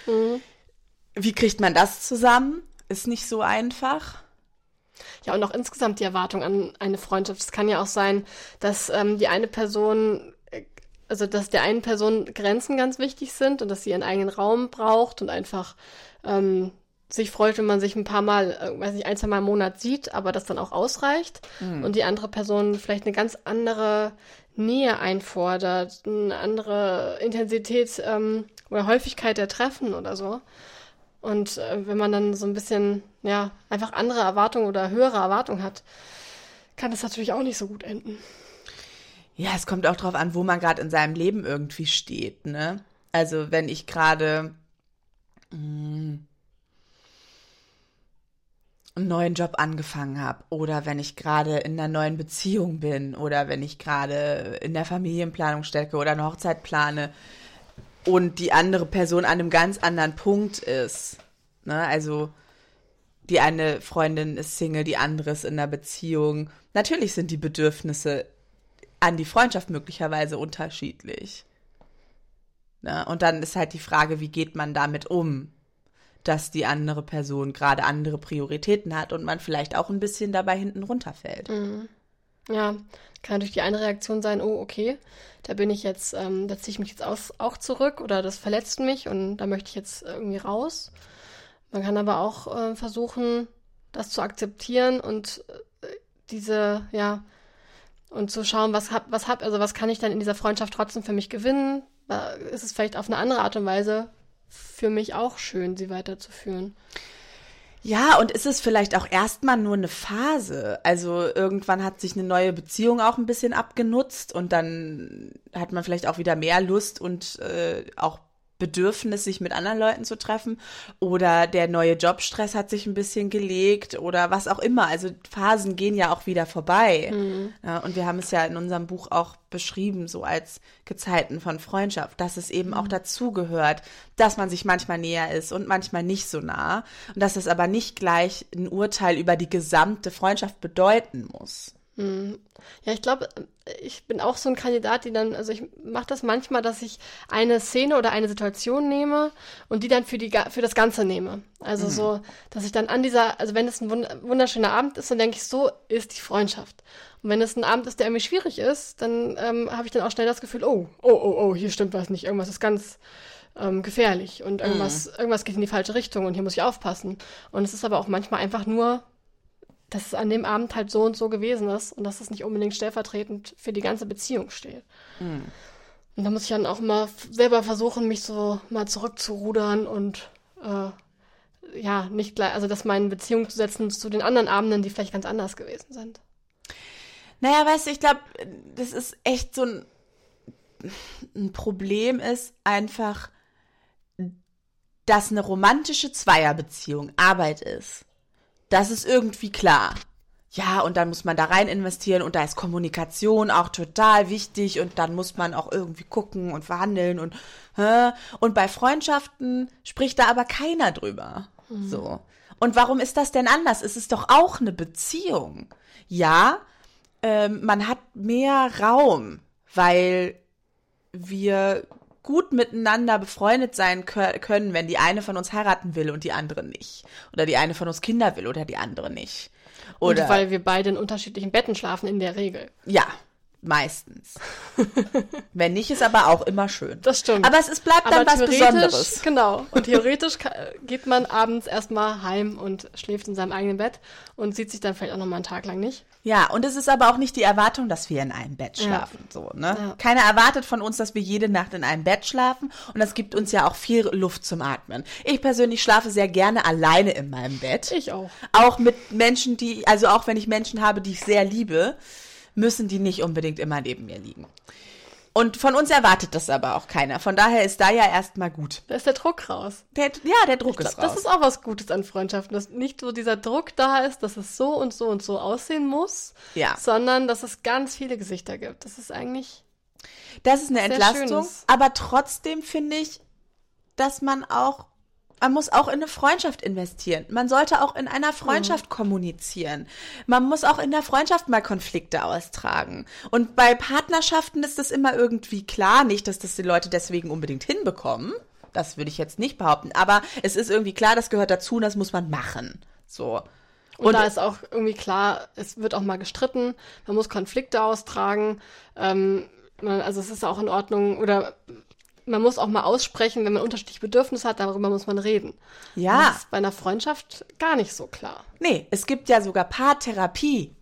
Wie kriegt man das zusammen? Ist nicht so einfach. Ja, und auch insgesamt die Erwartung an eine Freundschaft. Es kann ja auch sein, dass ähm, die eine Person, äh, also dass der einen Person Grenzen ganz wichtig sind und dass sie ihren eigenen Raum braucht und einfach ähm, sich freut, wenn man sich ein paar Mal, äh, weiß nicht, ein, zwei Mal im Monat sieht, aber das dann auch ausreicht. Und die andere Person vielleicht eine ganz andere Nähe einfordert, eine andere Intensität ähm, oder Häufigkeit der Treffen oder so. Und äh, wenn man dann so ein bisschen, ja, einfach andere Erwartungen oder höhere Erwartungen hat, kann das natürlich auch nicht so gut enden. Ja, es kommt auch drauf an, wo man gerade in seinem Leben irgendwie steht, ne? Also wenn ich gerade mm, einen neuen Job angefangen habe oder wenn ich gerade in einer neuen Beziehung bin oder wenn ich gerade in der Familienplanung stecke oder eine Hochzeit plane und die andere Person an einem ganz anderen Punkt ist, ne? Also die eine Freundin ist Single, die andere ist in einer Beziehung. Natürlich sind die Bedürfnisse an die Freundschaft möglicherweise unterschiedlich. Ne? Und dann ist halt die Frage, wie geht man damit um, dass die andere Person gerade andere Prioritäten hat und man vielleicht auch ein bisschen dabei hinten runterfällt. Ja, kann natürlich die eine Reaktion sein, oh, okay, da bin ich jetzt, ähm, da ziehe ich mich jetzt aus, auch zurück oder das verletzt mich und da möchte ich jetzt irgendwie raus. Man kann aber auch äh, versuchen, das zu akzeptieren und äh, diese, ja, und zu schauen, was hab, was hab, also was kann ich dann in dieser Freundschaft trotzdem für mich gewinnen? Wa- Ist es vielleicht auf eine andere Art und Weise für mich auch schön, sie weiterzuführen? Ja, und ist es vielleicht auch erstmal nur eine Phase? Also irgendwann hat sich eine neue Beziehung auch ein bisschen abgenutzt und dann hat man vielleicht auch wieder mehr Lust und äh, auch Bedürfnis, sich mit anderen Leuten zu treffen. Oder der neue Jobstress hat sich ein bisschen gelegt oder was auch immer. Also Phasen gehen ja auch wieder vorbei. Ja, und wir haben es ja in unserem Buch auch beschrieben, so als Gezeiten von Freundschaft, dass es eben auch dazugehört, dass man sich manchmal näher ist und manchmal nicht so nah. Und dass es aber nicht gleich ein Urteil über die gesamte Freundschaft bedeuten muss. Ja, ich glaube, ich bin auch so ein Kandidat, die dann, also ich mache das manchmal, dass ich eine Szene oder eine Situation nehme und die dann für die für das Ganze nehme. Also so, dass ich dann an dieser, also wenn es ein wund- wunderschöner Abend ist, dann denke ich, so ist die Freundschaft. Und wenn es ein Abend ist, der irgendwie schwierig ist, dann ähm, habe ich dann auch schnell das Gefühl, oh, oh, oh, oh, hier stimmt was nicht, irgendwas ist ganz ähm, gefährlich und irgendwas, irgendwas geht in die falsche Richtung und hier muss ich aufpassen. Und es ist aber auch manchmal einfach nur dass es an dem Abend halt so und so gewesen ist und dass es nicht unbedingt stellvertretend für die ganze Beziehung steht. Und da muss ich dann auch mal selber versuchen, mich so mal zurückzurudern und äh, ja, nicht gleich, also das mal in Beziehung zu setzen zu den anderen Abenden, die vielleicht ganz anders gewesen sind. Naja, weißt du, ich glaube, das ist echt so ein, ein Problem ist einfach, dass eine romantische Zweierbeziehung Arbeit ist. Das ist irgendwie klar. Ja, und dann muss man da rein investieren und da ist Kommunikation auch total wichtig und dann muss man auch irgendwie gucken und verhandeln und hä? und bei Freundschaften spricht da aber keiner drüber. So. Und warum ist das denn anders? Es ist doch auch eine Beziehung. Ja, ähm, man hat mehr Raum, weil wir gut miteinander befreundet sein kö- können, wenn die eine von uns heiraten will und die andere nicht. Oder die eine von uns Kinder will oder die andere nicht. Oder Und weil wir beide in unterschiedlichen Betten schlafen, in der Regel. ja, meistens. wenn nicht, ist aber auch immer schön. Das stimmt. Aber es ist, bleibt dann was Besonderes. Genau. Und theoretisch geht man abends erstmal heim und schläft in seinem eigenen Bett und sieht sich dann vielleicht auch nochmal einen Tag lang nicht. Ja, und es ist aber auch nicht die Erwartung, dass wir in einem Bett Ja. schlafen. So, ne? Ja. Keiner erwartet von uns, dass wir jede Nacht in einem Bett schlafen. Und das gibt uns ja auch viel Luft zum Atmen. Ich persönlich schlafe sehr gerne alleine in meinem Bett. Ich auch. Auch mit Menschen, die, also auch wenn ich Menschen habe, die ich sehr liebe, müssen die nicht unbedingt immer neben mir liegen. Und von uns erwartet das aber auch keiner. Von daher ist da ja erstmal gut. Da ist der Druck raus. Der, ja, der Druck glaub, ist raus. das ist auch was Gutes an Freundschaften, dass nicht so dieser Druck da ist, dass es so und so und so aussehen muss, Ja. sondern dass es ganz viele Gesichter gibt. Das ist eigentlich Das ist eine Entlastung, Schönes. aber trotzdem finde ich, dass man auch, man muss auch in eine Freundschaft investieren. Man sollte auch in einer Freundschaft kommunizieren. Man muss auch in der Freundschaft mal Konflikte austragen. Und bei Partnerschaften ist das immer irgendwie klar, nicht, dass das die Leute deswegen unbedingt hinbekommen. Das würde ich jetzt nicht behaupten. Aber es ist irgendwie klar, das gehört dazu und das muss man machen. So. Und, Und- da ist auch irgendwie klar, es wird auch mal gestritten, man muss Konflikte austragen. Ähm, also es ist auch in Ordnung oder man muss auch mal aussprechen, wenn man unterschiedliche Bedürfnisse hat, darüber muss man reden. Ja. Das ist bei einer Freundschaft gar nicht so klar. Nee, es gibt ja sogar Paartherapie.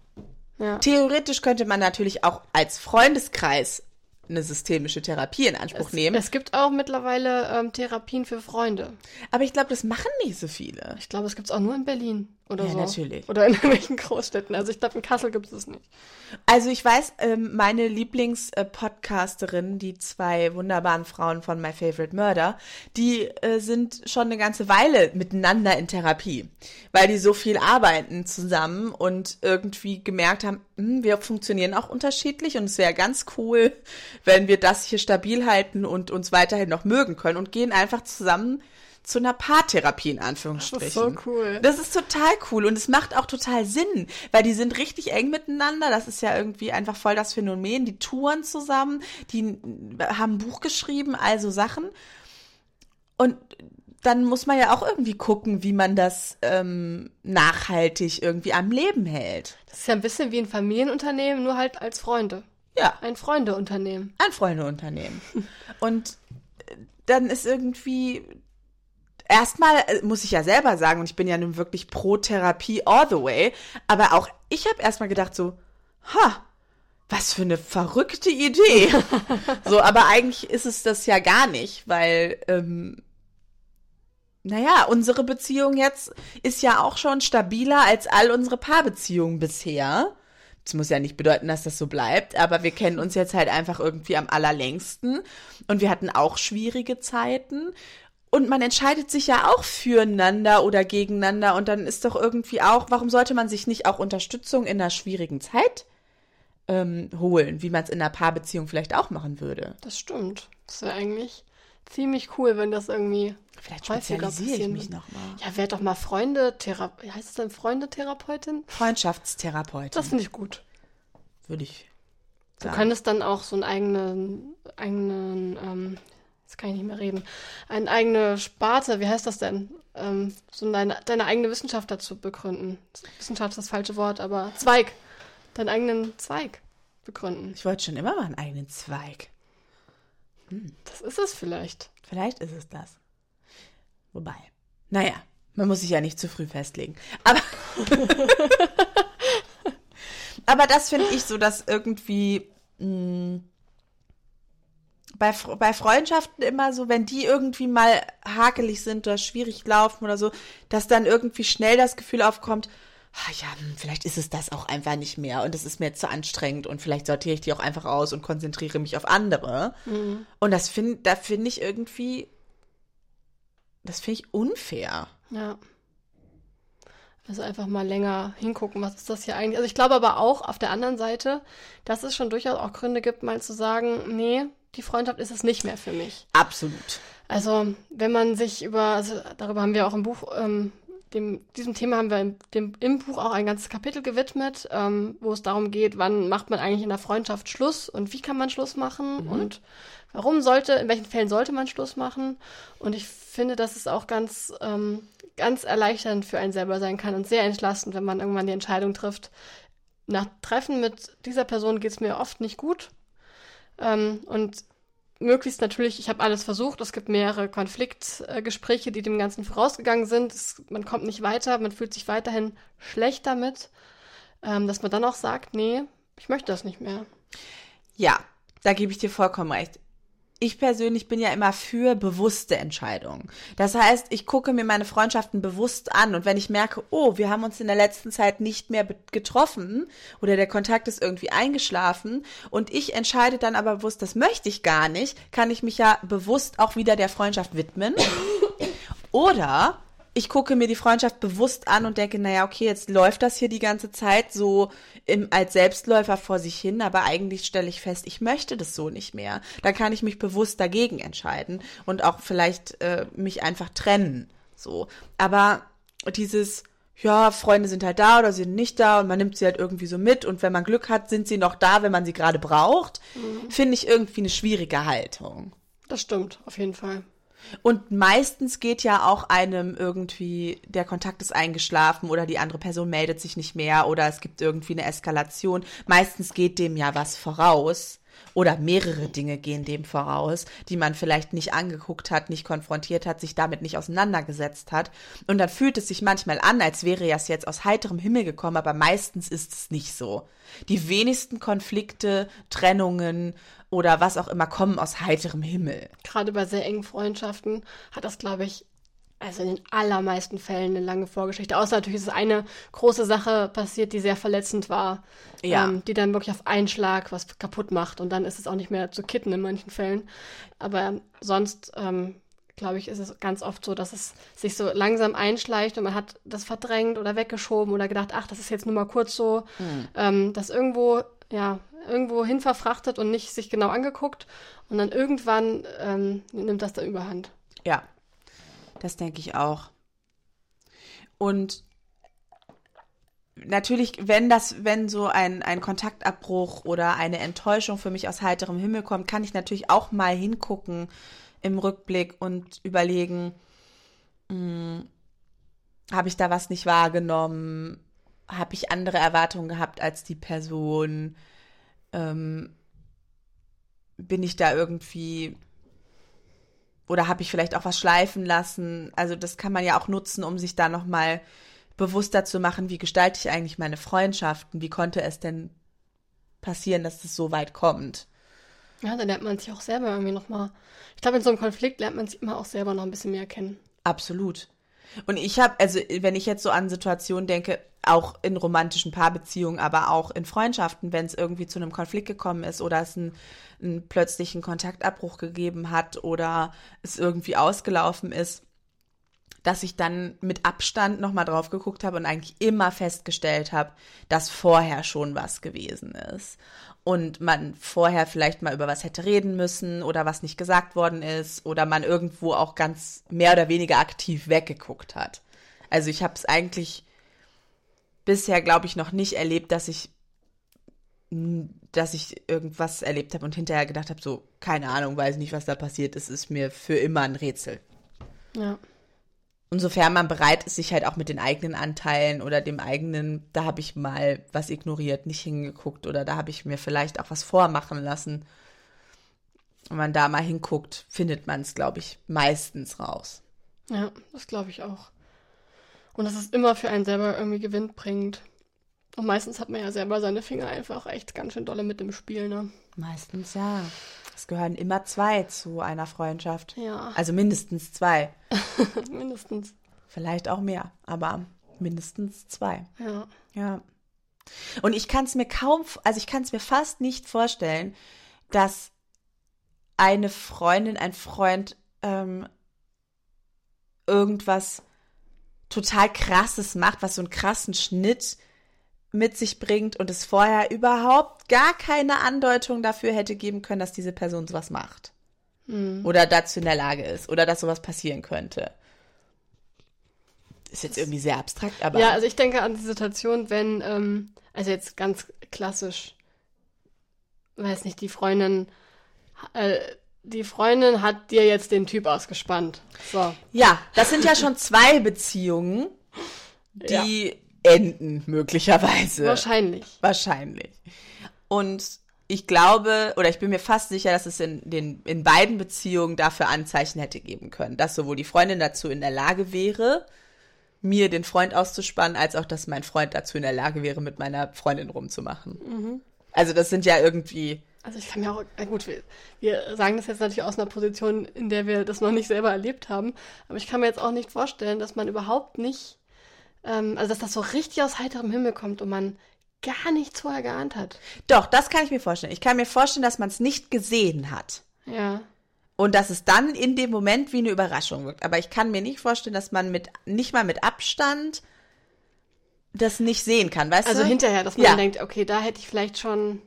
Ja. Theoretisch könnte man natürlich auch als Freundeskreis eine systemische Therapie in Anspruch Es, nehmen. es gibt auch mittlerweile ähm, Therapien für Freunde. aber ich glaube, das machen nicht so viele. Ich glaube, es gibt es auch nur in Berlin oder Ja, so. natürlich. Oder in irgendwelchen Großstädten. Also ich glaube, in Kassel gibt es es nicht. Also ich weiß, ähm, meine Lieblings-Podcasterin, die zwei wunderbaren Frauen von My Favorite Murder, die äh, sind schon eine ganze Weile miteinander in Therapie, weil die so viel arbeiten zusammen und irgendwie gemerkt haben, wir funktionieren auch unterschiedlich und es wäre ganz cool, wenn wir das hier stabil halten und uns weiterhin noch mögen können und gehen einfach zusammen zu einer Paartherapie in Anführungsstrichen. Das ist so cool. Das ist total cool und es macht auch total Sinn, weil die sind richtig eng miteinander. Das ist ja irgendwie einfach voll das Phänomen. Die touren zusammen, die haben ein Buch geschrieben, also Sachen. Und dann muss man ja auch irgendwie gucken, wie man das ähm, nachhaltig irgendwie am Leben hält. Das ist ja ein bisschen wie ein Familienunternehmen, nur halt als Freunde. Ja, Ein Freundeunternehmen. ein Freundeunternehmen. Und äh, dann ist irgendwie erstmal äh, muss ich ja selber sagen, und ich bin ja nun wirklich pro Therapie all the way, aber auch ich habe erstmal gedacht so, ha, was für eine verrückte Idee. so, aber eigentlich ist es das ja gar nicht, weil ähm, naja, unsere Beziehung jetzt ist ja auch schon stabiler als all unsere Paarbeziehungen bisher. Das muss ja nicht bedeuten, dass das so bleibt, aber wir kennen uns jetzt halt einfach irgendwie am allerlängsten und wir hatten auch schwierige Zeiten und man entscheidet sich ja auch füreinander oder gegeneinander und dann ist doch irgendwie auch, warum sollte man sich nicht auch Unterstützung in einer schwierigen Zeit ähm, holen, wie man es in einer Paarbeziehung vielleicht auch machen würde? Das stimmt. Das wäre eigentlich ziemlich cool, wenn das irgendwie Vielleicht spezialisiere ich mich nochmal. Ja, werd doch mal Freunde, Thera heißt es denn Freundetherapeutin? Freundschaftstherapeutin, Das finde ich gut. würde ich Du sagen. könntest dann auch so einen eigenen, eigenen, ähm, jetzt kann ich nicht mehr reden, eine eigene Sparte, wie heißt das denn? Ähm, so deine, deine eigene Wissenschaft dazu begründen. Wissenschaft ist das falsche Wort, aber Zweig. Deinen eigenen Zweig begründen. Ich wollte schon immer mal einen eigenen Zweig. Das ist es vielleicht. Vielleicht ist es das. Wobei, naja, man muss sich ja nicht zu früh festlegen. Aber, aber das finde ich so, dass irgendwie mh, bei, Fre- bei Freundschaften immer so, wenn die irgendwie mal hakelig sind oder schwierig laufen oder so, dass dann irgendwie schnell das Gefühl aufkommt, ah ja, hm, vielleicht ist es das auch einfach nicht mehr und es ist mir zu anstrengend und vielleicht sortiere ich die auch einfach aus und konzentriere mich auf andere. Und das finde, da finde ich irgendwie, das finde ich unfair. Ja. Also einfach mal länger hingucken, was ist das hier eigentlich? Also ich glaube aber auch auf der anderen Seite, dass es schon durchaus auch Gründe gibt, mal zu sagen, nee, die Freundschaft ist es nicht mehr für mich. Absolut. Also wenn man sich über, also darüber haben wir auch im Buch, ähm, dem, diesem Thema haben wir im, dem, im Buch auch ein ganzes Kapitel gewidmet, ähm, wo es darum geht, wann macht man eigentlich in der Freundschaft Schluss und wie kann man Schluss machen und warum sollte, in welchen Fällen sollte man Schluss machen. Und ich finde, dass es auch ganz, ähm, ganz erleichternd für einen selber sein kann und sehr entlastend, wenn man irgendwann die Entscheidung trifft, nach Treffen mit dieser Person geht es mir oft nicht gut. Ähm, und möglichst natürlich, ich habe alles versucht. Es gibt mehrere Konfliktgespräche, die dem Ganzen vorausgegangen sind. Es, man kommt nicht weiter, man fühlt sich weiterhin schlecht damit, ähm, dass man dann auch sagt, nee, ich möchte das nicht mehr. Ja, da gebe ich dir vollkommen recht. Ich persönlich bin ja immer für bewusste Entscheidungen. Das heißt, ich gucke mir meine Freundschaften bewusst an und wenn ich merke, oh, wir haben uns in der letzten Zeit nicht mehr getroffen oder der Kontakt ist irgendwie eingeschlafen und ich entscheide dann aber bewusst, das möchte ich gar nicht, kann ich mich ja bewusst auch wieder der Freundschaft widmen. Oder ich gucke mir die Freundschaft bewusst an und denke, naja, okay, jetzt läuft das hier die ganze Zeit so im, als Selbstläufer vor sich hin, aber eigentlich stelle ich fest, ich möchte das so nicht mehr. Dann kann ich mich bewusst dagegen entscheiden und auch vielleicht äh, mich einfach trennen. So. Aber dieses, ja, Freunde sind halt da oder sind nicht da und man nimmt sie halt irgendwie so mit und wenn man Glück hat, sind sie noch da, wenn man sie gerade braucht, mhm. finde ich irgendwie eine schwierige Haltung. Das stimmt, auf jeden Fall. Und meistens geht ja auch einem irgendwie, der Kontakt ist eingeschlafen oder die andere Person meldet sich nicht mehr oder es gibt irgendwie eine Eskalation. Meistens geht dem ja was voraus oder mehrere Dinge gehen dem voraus, die man vielleicht nicht angeguckt hat, nicht konfrontiert hat, sich damit nicht auseinandergesetzt hat. Und dann fühlt es sich manchmal an, als wäre es jetzt aus heiterem Himmel gekommen, aber meistens ist es nicht so. Die wenigsten Konflikte, Trennungen oder was auch immer kommen aus heiterem Himmel. Gerade bei sehr engen Freundschaften hat das, glaube ich, also in den allermeisten Fällen eine lange Vorgeschichte. Außer natürlich ist eine große Sache passiert, die sehr verletzend war, ja. ähm, die dann wirklich auf einen Schlag was kaputt macht und dann ist es auch nicht mehr zu kitten in manchen Fällen. Aber sonst, ähm, glaube ich, ist es ganz oft so, dass es sich so langsam einschleicht und man hat das verdrängt oder weggeschoben oder gedacht, ach, das ist jetzt nur mal kurz so, hm. ähm, das irgendwo, ja, irgendwo hin verfrachtet und nicht sich genau angeguckt und dann irgendwann ähm, nimmt das da überhand. Ja, das denke ich auch. Und natürlich, wenn das, wenn so ein, ein Kontaktabbruch oder eine Enttäuschung für mich aus heiterem Himmel kommt, kann ich natürlich auch mal hingucken im Rückblick und überlegen, hm, habe ich da was nicht wahrgenommen? Habe ich andere Erwartungen gehabt als die Person? Ähm, bin ich da irgendwie oder habe ich vielleicht auch was schleifen lassen? Also das kann man ja auch nutzen, um sich da nochmal bewusster zu machen, wie gestalte ich eigentlich meine Freundschaften? Wie konnte es denn passieren, dass es so weit kommt? Ja, dann lernt man sich auch selber irgendwie nochmal. Ich glaube, in so einem Konflikt lernt man sich immer auch selber noch ein bisschen mehr kennen. Absolut. Und ich habe, also wenn ich jetzt so an Situationen denke, auch in romantischen Paarbeziehungen, aber auch in Freundschaften, wenn es irgendwie zu einem Konflikt gekommen ist oder es einen, einen plötzlichen Kontaktabbruch gegeben hat oder es irgendwie ausgelaufen ist, dass ich dann mit Abstand nochmal drauf geguckt habe und eigentlich immer festgestellt habe, dass vorher schon was gewesen ist. Und man vorher vielleicht mal über was hätte reden müssen oder was nicht gesagt worden ist oder man irgendwo auch ganz mehr oder weniger aktiv weggeguckt hat. Also ich habe es eigentlich bisher, glaube ich, noch nicht erlebt, dass ich dass ich irgendwas erlebt habe und hinterher gedacht habe, so, keine Ahnung, weiß nicht, was da passiert ist, ist mir für immer ein Rätsel. Ja. Und sofern man bereit ist, sich halt auch mit den eigenen Anteilen oder dem eigenen, da habe ich mal was ignoriert, nicht hingeguckt oder da habe ich mir vielleicht auch was vormachen lassen. Wenn man da mal hinguckt, findet man es, glaube ich, meistens raus. Ja, das glaube ich auch. Und das ist immer für einen selber irgendwie gewinnbringend. Und meistens hat man ja selber seine Finger einfach echt ganz schön dolle mit dem Spiel, ne? Meistens ja. Es gehören immer zwei zu einer Freundschaft. Ja. Also mindestens zwei. mindestens. Vielleicht auch mehr, aber mindestens zwei. Ja. Ja. Und ich kann es mir kaum, also ich kann es mir fast nicht vorstellen, dass eine Freundin, ein Freund ähm, irgendwas total krasses macht, was so einen krassen Schnitt mit sich bringt und es vorher überhaupt gar keine Andeutung dafür hätte geben können, dass diese Person sowas macht. Mhm. Oder dazu in der Lage ist. Oder dass sowas passieren könnte. Ist jetzt irgendwie sehr abstrakt, aber. Ja, also ich denke an die Situation, wenn, ähm, also jetzt ganz klassisch, weiß nicht, die Freundin äh, die Freundin hat dir jetzt den Typ ausgespannt. So. Ja, das sind ja schon zwei Beziehungen, die ja. Enden möglicherweise. Wahrscheinlich. Wahrscheinlich. Und ich glaube, oder ich bin mir fast sicher, dass es in, den, in beiden Beziehungen dafür Anzeichen hätte geben können, dass sowohl die Freundin dazu in der Lage wäre, mir den Freund auszuspannen, als auch, dass mein Freund dazu in der Lage wäre, mit meiner Freundin rumzumachen. Mhm. Also das sind ja irgendwie also ich kann mir auch, gut, wir, wir, sagen das jetzt natürlich aus einer Position, in der wir das noch nicht selber erlebt haben, aber ich kann mir jetzt auch nicht vorstellen, dass man überhaupt nicht, ähm, also dass das so richtig aus heiterem Himmel kommt und man gar nichts vorher geahnt hat. Doch, das kann ich mir vorstellen. Ich kann mir vorstellen, dass man es nicht gesehen hat. Ja. Und dass es dann in dem Moment wie eine Überraschung wirkt. Aber ich kann mir nicht vorstellen, dass man mit, nicht mal mit Abstand das nicht sehen kann, weißt Also du? hinterher, dass man Ja. denkt, okay, da hätte ich vielleicht schon.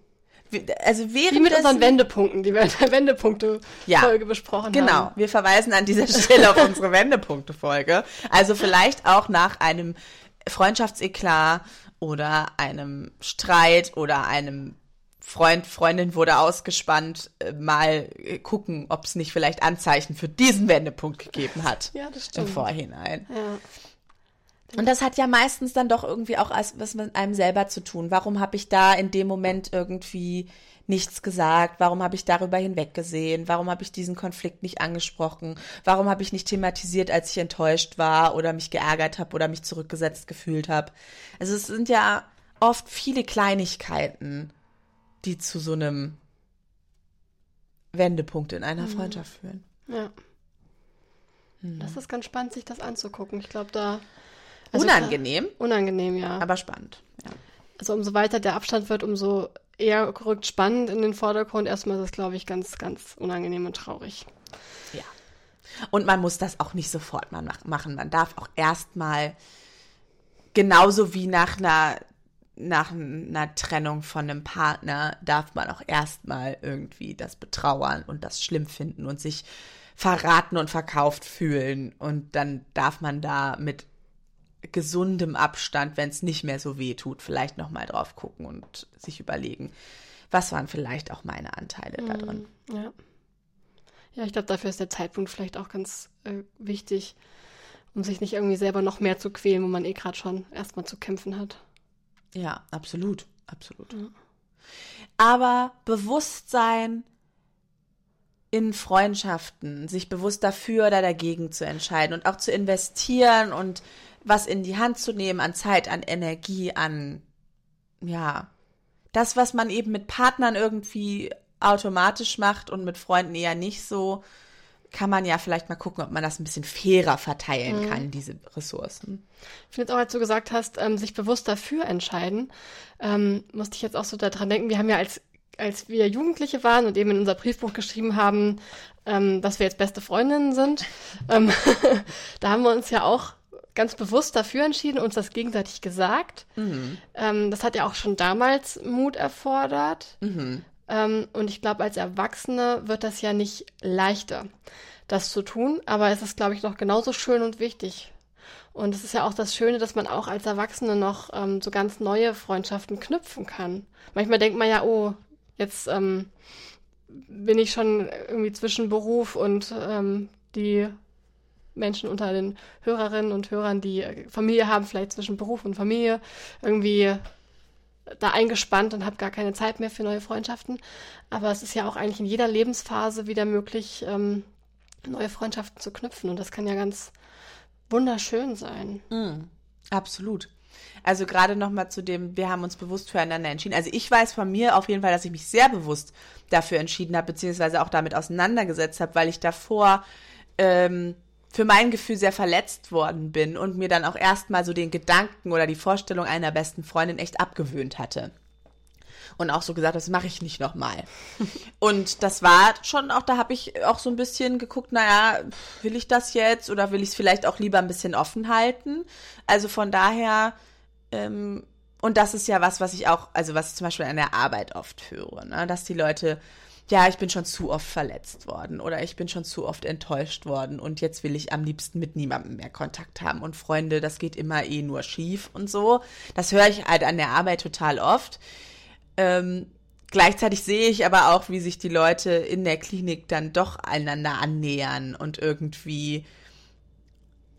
Also Wie mit während unseren Wendepunkten, die wir in der Wendepunkte-Folge Ja. besprochen Genau, haben. wir verweisen an dieser Stelle auf unsere Wendepunkte-Folge. Also vielleicht auch nach einem Freundschaftseklat oder einem Streit oder einem Freund, Freundin wurde ausgespannt, äh, mal äh, gucken, ob es nicht vielleicht Anzeichen für diesen Wendepunkt gegeben hat. Ja, das Im stimmt. Vorhinein. Ja. Und das hat ja meistens dann doch irgendwie auch was mit einem selber zu tun. Warum habe ich da in dem Moment irgendwie nichts gesagt? Warum habe ich darüber hinweggesehen? Warum habe ich diesen Konflikt nicht angesprochen? Warum habe ich nicht thematisiert, als ich enttäuscht war oder mich geärgert habe oder mich zurückgesetzt gefühlt habe? Also es sind ja oft viele Kleinigkeiten, die zu so einem Wendepunkt in einer Freundschaft führen. Ja. Hm. Das ist ganz spannend, sich das anzugucken. Ich glaube, da. Also Unangenehm, klar, unangenehm, ja. aber spannend. Ja. Also umso weiter der Abstand wird, umso eher rückt spannend in den Vordergrund. Erstmal ist es, glaube ich, ganz, ganz unangenehm und traurig. Ja. Und man muss das auch nicht sofort mach- machen. Man darf auch erstmal genauso wie nach einer nach einer Trennung von einem Partner darf man auch erstmal irgendwie das betrauern und das schlimm finden und sich verraten und verkauft fühlen und dann darf man da mit gesundem Abstand, wenn es nicht mehr so weh tut, vielleicht noch mal drauf gucken und sich überlegen, was waren vielleicht auch meine Anteile da drin. Ja. Ja, ich glaube, dafür ist der Zeitpunkt vielleicht auch ganz äh, wichtig, um sich nicht irgendwie selber noch mehr zu quälen, wo man eh gerade schon erstmal zu kämpfen hat. Ja, absolut, absolut. Aber Bewusstsein in Freundschaften, sich bewusst dafür oder dagegen zu entscheiden und auch zu investieren und was in die Hand zu nehmen an Zeit, an Energie, an, ja, das, was man eben mit Partnern irgendwie automatisch macht und mit Freunden eher nicht so, kann man ja vielleicht mal gucken, ob man das ein bisschen fairer verteilen kann, diese Ressourcen. Ich finde jetzt auch, als du gesagt hast, ähm, sich bewusst dafür entscheiden, ähm, musste ich jetzt auch so daran denken, wir haben ja als, als wir Jugendliche waren und eben in unser Briefbuch geschrieben haben, ähm, dass wir jetzt beste Freundinnen sind, ähm, da haben wir uns ja auch ganz bewusst dafür entschieden, uns das gegenseitig gesagt. Ähm, das hat ja auch schon damals Mut erfordert. Ähm, und ich glaube, als Erwachsene wird das ja nicht leichter, das zu tun. Aber es ist, glaube ich, noch genauso schön und wichtig. Und es ist ja auch das Schöne, dass man auch als Erwachsene noch ähm, so ganz neue Freundschaften knüpfen kann. Manchmal denkt man ja, oh, jetzt ähm, bin ich schon irgendwie zwischen Beruf und ähm, die Menschen unter den Hörerinnen und Hörern, die äh, Familie haben, vielleicht zwischen Beruf und Familie, irgendwie da eingespannt und habe gar keine Zeit mehr für neue Freundschaften. Aber es ist ja auch eigentlich in jeder Lebensphase wieder möglich, ähm, neue Freundschaften zu knüpfen. Und das kann ja ganz wunderschön sein. Absolut. Also gerade nochmal zu dem, wir haben uns bewusst füreinander entschieden. Also ich weiß von mir auf jeden Fall, dass ich mich sehr bewusst dafür entschieden habe, beziehungsweise auch damit auseinandergesetzt habe, weil ich davor ähm, für mein Gefühl sehr verletzt worden bin und mir dann auch erstmal so den Gedanken oder die Vorstellung einer besten Freundin echt abgewöhnt hatte. Und auch so gesagt, das mache ich nicht nochmal. Und das war schon auch, da habe ich auch so ein bisschen geguckt, naja, will ich das jetzt oder will ich es vielleicht auch lieber ein bisschen offen halten? Also von daher, ähm, und das ist ja was, was ich auch, also was ich zum Beispiel an der Arbeit oft höre, ne? dass die Leute, ja, ich bin schon zu oft verletzt worden oder ich bin schon zu oft enttäuscht worden und jetzt will ich am liebsten mit niemandem mehr Kontakt haben und Freunde, das geht immer eh nur schief und so. Das höre ich halt an der Arbeit total oft. Ähm, gleichzeitig sehe ich aber auch, wie sich die Leute in der Klinik dann doch einander annähern und irgendwie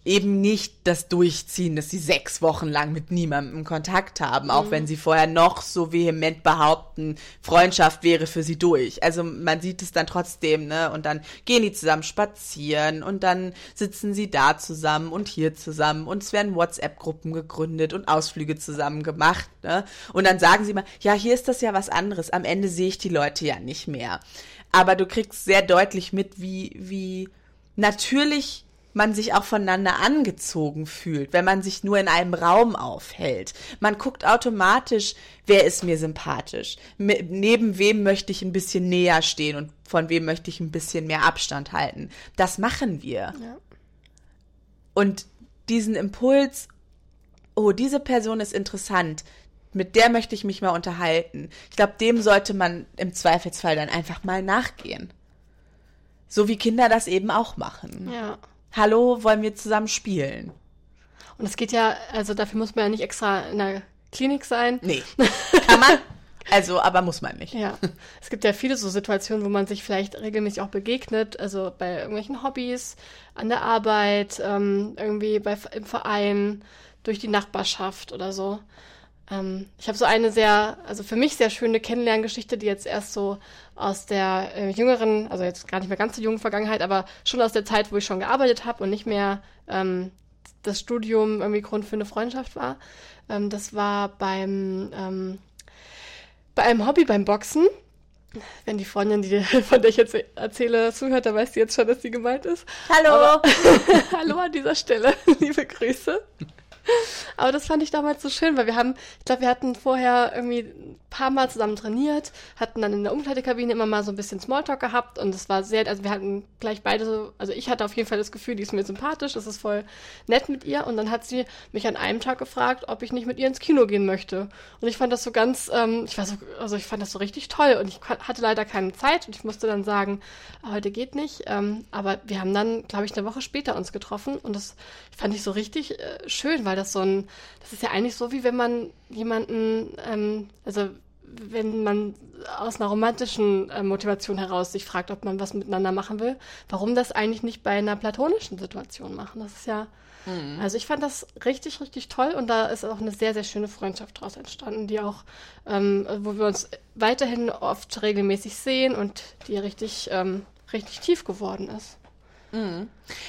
eben nicht das durchziehen, dass sie sechs Wochen lang mit niemandem Kontakt haben, auch wenn sie vorher noch so vehement behaupten, Freundschaft wäre für sie durch. Also man sieht es dann trotzdem, ne? Und dann gehen die zusammen spazieren und dann sitzen sie da zusammen und hier zusammen und es werden WhatsApp-Gruppen gegründet und Ausflüge zusammen gemacht, ne? Und dann sagen sie mal, ja, hier ist das ja was anderes. Am Ende sehe ich die Leute ja nicht mehr. Aber du kriegst sehr deutlich mit, wie, wie natürlich man sich auch voneinander angezogen fühlt, wenn man sich nur in einem Raum aufhält. Man guckt automatisch, wer ist mir sympathisch, neben wem möchte ich ein bisschen näher stehen und von wem möchte ich ein bisschen mehr Abstand halten. Das machen wir. Ja. Und diesen Impuls, oh, diese Person ist interessant, mit der möchte ich mich mal unterhalten. Ich glaube, dem sollte man im Zweifelsfall dann einfach mal nachgehen. So wie Kinder das eben auch machen. Ja. Hallo, wollen wir zusammen spielen? Und es geht ja, also dafür muss man ja nicht extra in der Klinik sein. Nee. Kann man. Also, aber muss man nicht. Ja. Es gibt ja viele so Situationen, wo man sich vielleicht regelmäßig auch begegnet, also bei irgendwelchen Hobbys, an der Arbeit, ähm, irgendwie bei, im Verein, durch die Nachbarschaft oder so. Ähm, ich habe so eine sehr, also für mich sehr schöne Kennenlerngeschichte, die jetzt erst so aus der äh, jüngeren, also jetzt gar nicht mehr ganz so jungen Vergangenheit, aber schon aus der Zeit, wo ich schon gearbeitet habe und nicht mehr ähm, das Studium irgendwie Grund für eine Freundschaft war. Ähm, das war beim ähm, bei einem Hobby beim Boxen. Wenn die Freundin, die, von der ich jetzt erzähle, zuhört, dann weiß sie jetzt schon, dass sie gemeint ist. Hallo! Aber, hallo an dieser Stelle. Liebe Grüße. Aber das fand ich damals so schön, weil wir haben, ich glaube, wir hatten vorher irgendwie ein paar Mal zusammen trainiert, hatten dann in der Umkleidekabine immer mal so ein bisschen Smalltalk gehabt und es war sehr, also wir hatten gleich beide so, also ich hatte auf jeden Fall das Gefühl, die ist mir sympathisch, das ist voll nett mit ihr und dann hat sie mich an einem Tag gefragt, ob ich nicht mit ihr ins Kino gehen möchte. Und ich fand das so ganz, ähm, ich war so, also ich fand das so richtig toll und ich hatte leider keine Zeit und ich musste dann sagen, heute geht nicht, ähm, aber wir haben dann, glaube ich, eine Woche später uns getroffen und das fand ich so richtig äh, schön, weil weil das so ein, das ist ja eigentlich so, wie wenn man jemanden, ähm, also wenn man aus einer romantischen äh, Motivation heraus sich fragt, ob man was miteinander machen will, warum das eigentlich nicht bei einer platonischen Situation machen? Das ist ja, mhm. also ich fand das richtig, richtig toll und da ist auch eine sehr, sehr schöne Freundschaft daraus entstanden, die auch, ähm, wo wir uns weiterhin oft regelmäßig sehen und die richtig, ähm, richtig tief geworden ist. Mhm.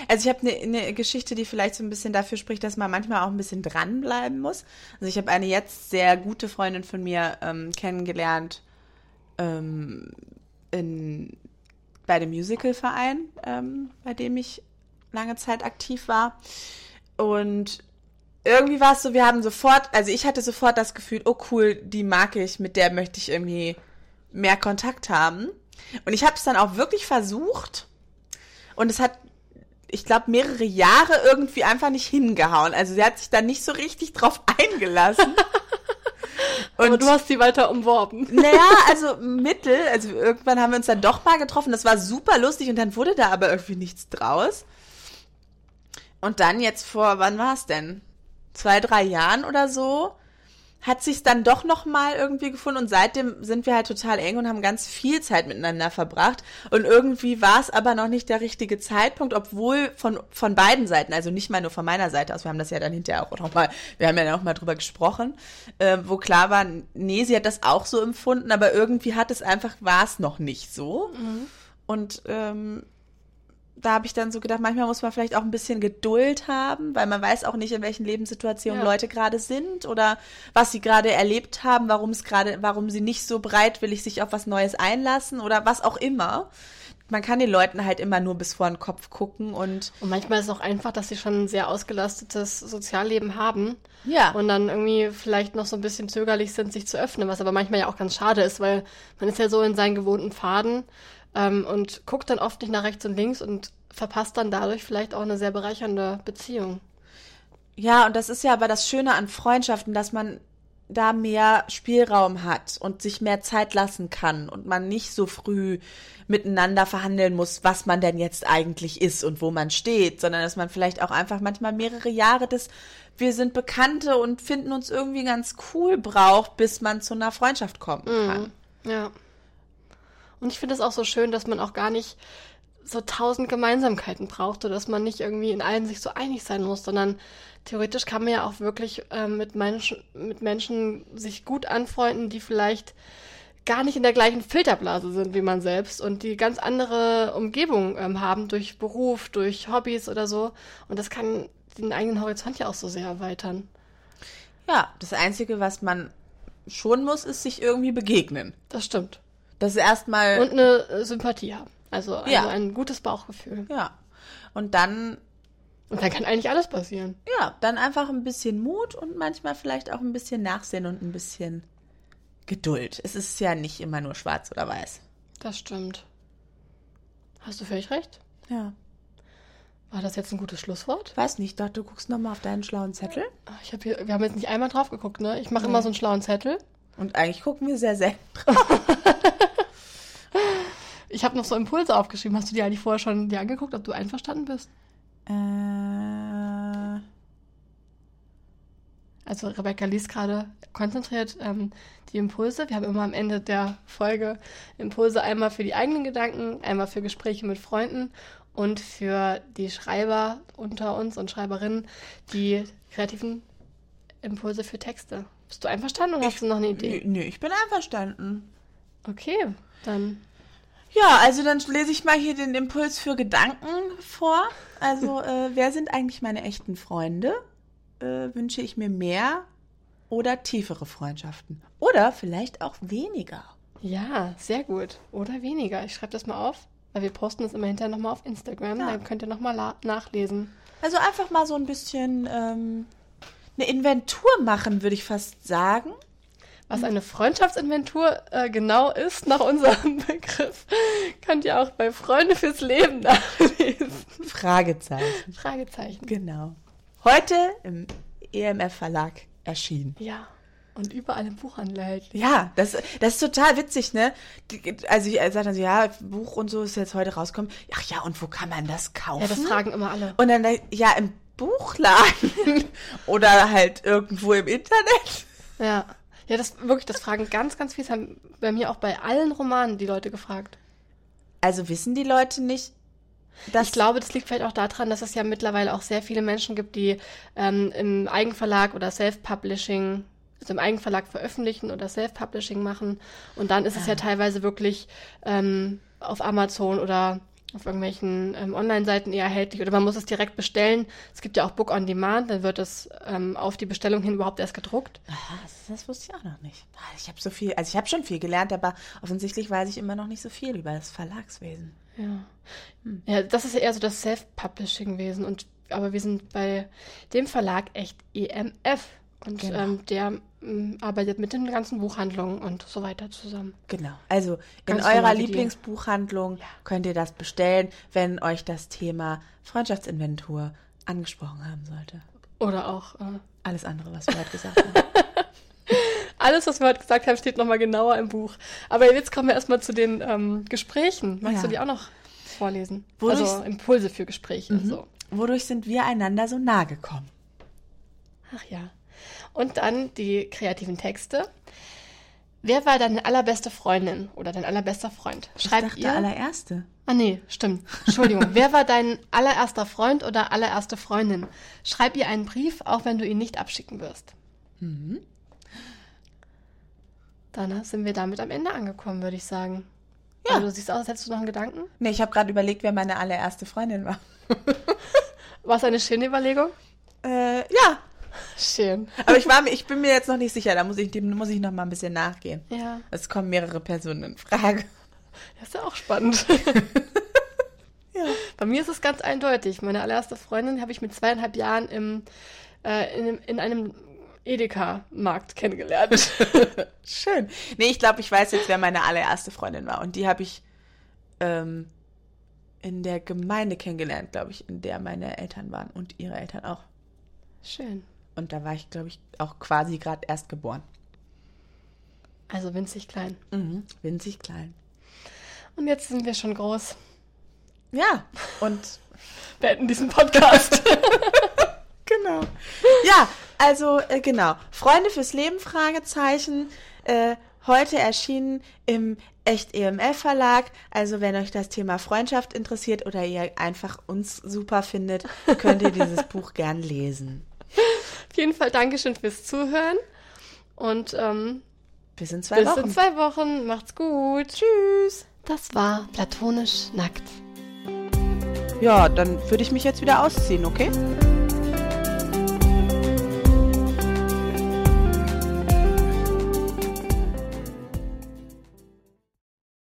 Also ich habe eine ne Geschichte, die vielleicht so ein bisschen dafür spricht, dass man manchmal auch ein bisschen dranbleiben muss. Also ich habe eine jetzt sehr gute Freundin von mir ähm, kennengelernt ähm, in, bei dem Musicalverein, ähm, bei dem ich lange Zeit aktiv war. Und irgendwie war es so, wir haben sofort, also ich hatte sofort das Gefühl, oh cool, die mag ich, mit der möchte ich irgendwie mehr Kontakt haben. Und ich habe es dann auch wirklich versucht und es hat, ich glaube, mehrere Jahre irgendwie einfach nicht hingehauen. Also sie hat sich da nicht so richtig drauf eingelassen. Und Aber du hast sie weiter umworben. Naja, also mittel. Also irgendwann haben wir uns dann doch mal getroffen. Das war super lustig und dann wurde da aber irgendwie nichts draus. Und dann jetzt vor, wann war es denn? Zwei, drei Jahren oder so, hat sich dann doch noch mal irgendwie gefunden und seitdem sind wir halt total eng und haben ganz viel Zeit miteinander verbracht und irgendwie war es aber noch nicht der richtige Zeitpunkt, obwohl von von beiden Seiten, also nicht mal nur von meiner Seite aus, wir haben das ja dann hinterher auch noch mal, wir haben ja noch mal drüber gesprochen, äh, wo klar war, nee, sie hat das auch so empfunden, aber irgendwie hat es einfach war es noch nicht so. Mhm. Und ähm, da habe ich dann so gedacht, manchmal muss man vielleicht auch ein bisschen Geduld haben, weil man weiß auch nicht, in welchen Lebenssituationen ja. Leute gerade sind oder was sie gerade erlebt haben, warum es gerade, warum sie nicht so bereitwillig sich auf was Neues einlassen oder was auch immer. Man kann den Leuten halt immer nur bis vor den Kopf gucken und. Und manchmal ist es auch einfach, dass sie schon ein sehr ausgelastetes Sozialleben haben. Ja. Und dann irgendwie vielleicht noch so ein bisschen zögerlich sind, sich zu öffnen, was aber manchmal ja auch ganz schade ist, weil man ist ja so in seinen gewohnten Pfaden ähm, und guckt dann oft nicht nach rechts und links und verpasst dann dadurch vielleicht auch eine sehr bereichernde Beziehung. Ja, und das ist ja aber das Schöne an Freundschaften, dass man da mehr Spielraum hat und sich mehr Zeit lassen kann und man nicht so früh miteinander verhandeln muss, was man denn jetzt eigentlich ist und wo man steht, sondern dass man vielleicht auch einfach manchmal mehrere Jahre des wir sind Bekannte und finden uns irgendwie ganz cool braucht, bis man zu einer Freundschaft kommen mhm. kann. Mhm, ja. Und ich finde es auch so schön, dass man auch gar nicht so tausend Gemeinsamkeiten braucht, oder dass man nicht irgendwie in allen sich so einig sein muss, sondern theoretisch kann man ja auch wirklich äh, mit, Menschen, mit Menschen sich gut anfreunden, die vielleicht gar nicht in der gleichen Filterblase sind wie man selbst und die ganz andere Umgebung ähm, haben durch Beruf, durch Hobbys oder so. Und das kann den eigenen Horizont ja auch so sehr erweitern. Ja, das Einzige, was man schon muss, ist sich irgendwie begegnen. Das stimmt. Das ist erstmal. Und eine äh, Sympathie haben. Also, also ja. ein gutes Bauchgefühl. Ja. Und dann Und dann kann eigentlich alles passieren. Ja, dann einfach ein bisschen Mut und manchmal vielleicht auch ein bisschen Nachsehen und ein bisschen Geduld. Es ist ja nicht immer nur schwarz oder weiß. Das stimmt. Hast du völlig recht. Ja. War das jetzt ein gutes Schlusswort? Weiß nicht, doch, du guckst nochmal auf deinen schlauen Zettel. Ah, Ich hab hier, wir haben jetzt nicht einmal drauf geguckt, ne? Ich mache immer so einen schlauen Zettel. Und eigentlich gucken wir sehr selten drauf. Ich habe noch so Impulse aufgeschrieben. Hast du die eigentlich vorher schon dir angeguckt, ob du einverstanden bist? Äh, Also Rebecca liest gerade konzentriert ähm, die Impulse. Wir haben immer am Ende der Folge Impulse einmal für die eigenen Gedanken, einmal für Gespräche mit Freunden und für die Schreiber unter uns und Schreiberinnen die kreativen Impulse für Texte. Bist du einverstanden oder hast du noch eine Idee? nö, ich bin einverstanden. Okay, dann Ja, also dann lese ich mal hier den Impuls für Gedanken vor. Also, äh, wer sind eigentlich meine echten Freunde? Äh, wünsche ich mir mehr oder tiefere Freundschaften? Oder vielleicht auch weniger. ja, sehr gut. Oder weniger. Ich schreibe das mal auf, weil wir posten das immer hinterher nochmal auf Instagram. Ja. Dann könnt ihr nochmal nachlesen. Also einfach mal so ein bisschen ähm, eine Inventur machen, würde ich fast sagen. Was eine Freundschaftsinventur äh, genau ist, nach unserem Begriff, könnt ihr auch bei Freunde fürs Leben nachlesen. Fragezeichen. Fragezeichen. Genau. Heute im EMF Verlag erschienen. Ja. Und überall im Buchhandel erhältlich. Ja, das, das ist total witzig, ne? Also ich sage dann so, ja, Buch und so ist jetzt heute rausgekommen. Ach ja, und wo kann man das kaufen? Ja, das fragen immer alle. Und dann, ja, im Buchladen oder halt irgendwo im Internet. Ja. Ja, das wirklich, das fragen ganz, ganz viele. Das haben bei mir auch bei allen Romanen die Leute gefragt. Also wissen die Leute nicht, dass ich glaube, das liegt vielleicht auch daran, dass es ja mittlerweile auch sehr viele Menschen gibt, die ähm, im Eigenverlag oder Self-Publishing, also im Eigenverlag veröffentlichen oder Self-Publishing machen. Und dann ist es ja teilweise wirklich ähm, auf Amazon oder auf irgendwelchen ähm, Online-Seiten eher erhältlich oder man muss es direkt bestellen. Es gibt ja auch Book on Demand, dann wird es ähm, auf die Bestellung hin überhaupt erst gedruckt. Aha, das, das wusste ich auch noch nicht. Ah, Ich habe so viel, also ich habe schon viel gelernt, aber offensichtlich weiß ich immer noch nicht so viel über das Verlagswesen. Ja. Ja, das ist ja eher so das Self-Publishing-Wesen. Und aber wir sind bei dem Verlag echt EMF. Und Genau. ähm, der arbeitet mit den ganzen Buchhandlungen und so weiter zusammen. Genau. Also in Ganz eurer normale Idee. Lieblingsbuchhandlung könnt ihr das bestellen, wenn euch das Thema Freundschaftsinventur angesprochen haben sollte. Oder auch äh, Alles andere, was wir heute gesagt haben. alles, was wir heute gesagt haben, steht nochmal genauer im Buch. Aber jetzt kommen wir erstmal zu den ähm, Gesprächen. Magst Ja. du die auch noch vorlesen? Wodurch- also Impulse für Gespräche. So. Wodurch sind wir einander so nahe gekommen? Ach ja. Und dann die kreativen Texte. Wer war deine allerbeste Freundin oder dein allerbester Freund? Ich Schreibt dachte, ihr. allererste. Ah nee, stimmt. Entschuldigung. Wer war dein allererster Freund oder allererste Freundin? Schreib ihr einen Brief, auch wenn du ihn nicht abschicken wirst. Mhm. Dann sind wir damit am Ende angekommen, würde ich sagen. Ja. Also, du siehst aus, als hättest du noch einen Gedanken. Nee, ich habe gerade überlegt, wer meine allererste Freundin war. War es eine schöne Überlegung? Äh, ja, Schön. aber ich, war, ich bin mir jetzt noch nicht sicher. Da muss ich, dem muss ich noch mal ein bisschen nachgehen. Ja, Es kommen mehrere Personen in Frage. das ist ja auch spannend. Ja. Bei mir ist es ganz eindeutig. Meine allererste Freundin habe ich mit zweieinhalb Jahren im, äh, in, einem- in einem Edeka-Markt kennengelernt. Schön. Nee, ich glaube, ich weiß jetzt, wer meine allererste Freundin war. Und die habe ich ähm, in der Gemeinde kennengelernt, glaube ich, in der meine Eltern waren und ihre Eltern auch. Schön. Und da war ich, glaube ich, auch quasi gerade erst geboren. Also winzig klein. Mhm. Winzig klein. Und jetzt sind wir schon groß. Ja, und Beenden diesen Podcast. genau. Ja, also äh, genau. Freunde fürs Leben, Fragezeichen. Äh, heute erschienen im Echt EMF Verlag. Also wenn euch das Thema Freundschaft interessiert oder ihr einfach uns super findet, könnt ihr dieses Buch gern lesen. Auf jeden Fall Dankeschön fürs Zuhören. Und ähm, Bis in zwei bis Wochen. in zwei Wochen. Macht's gut. Tschüss. Das war Platonisch Nackt. Ja, dann würde ich mich jetzt wieder ausziehen, okay?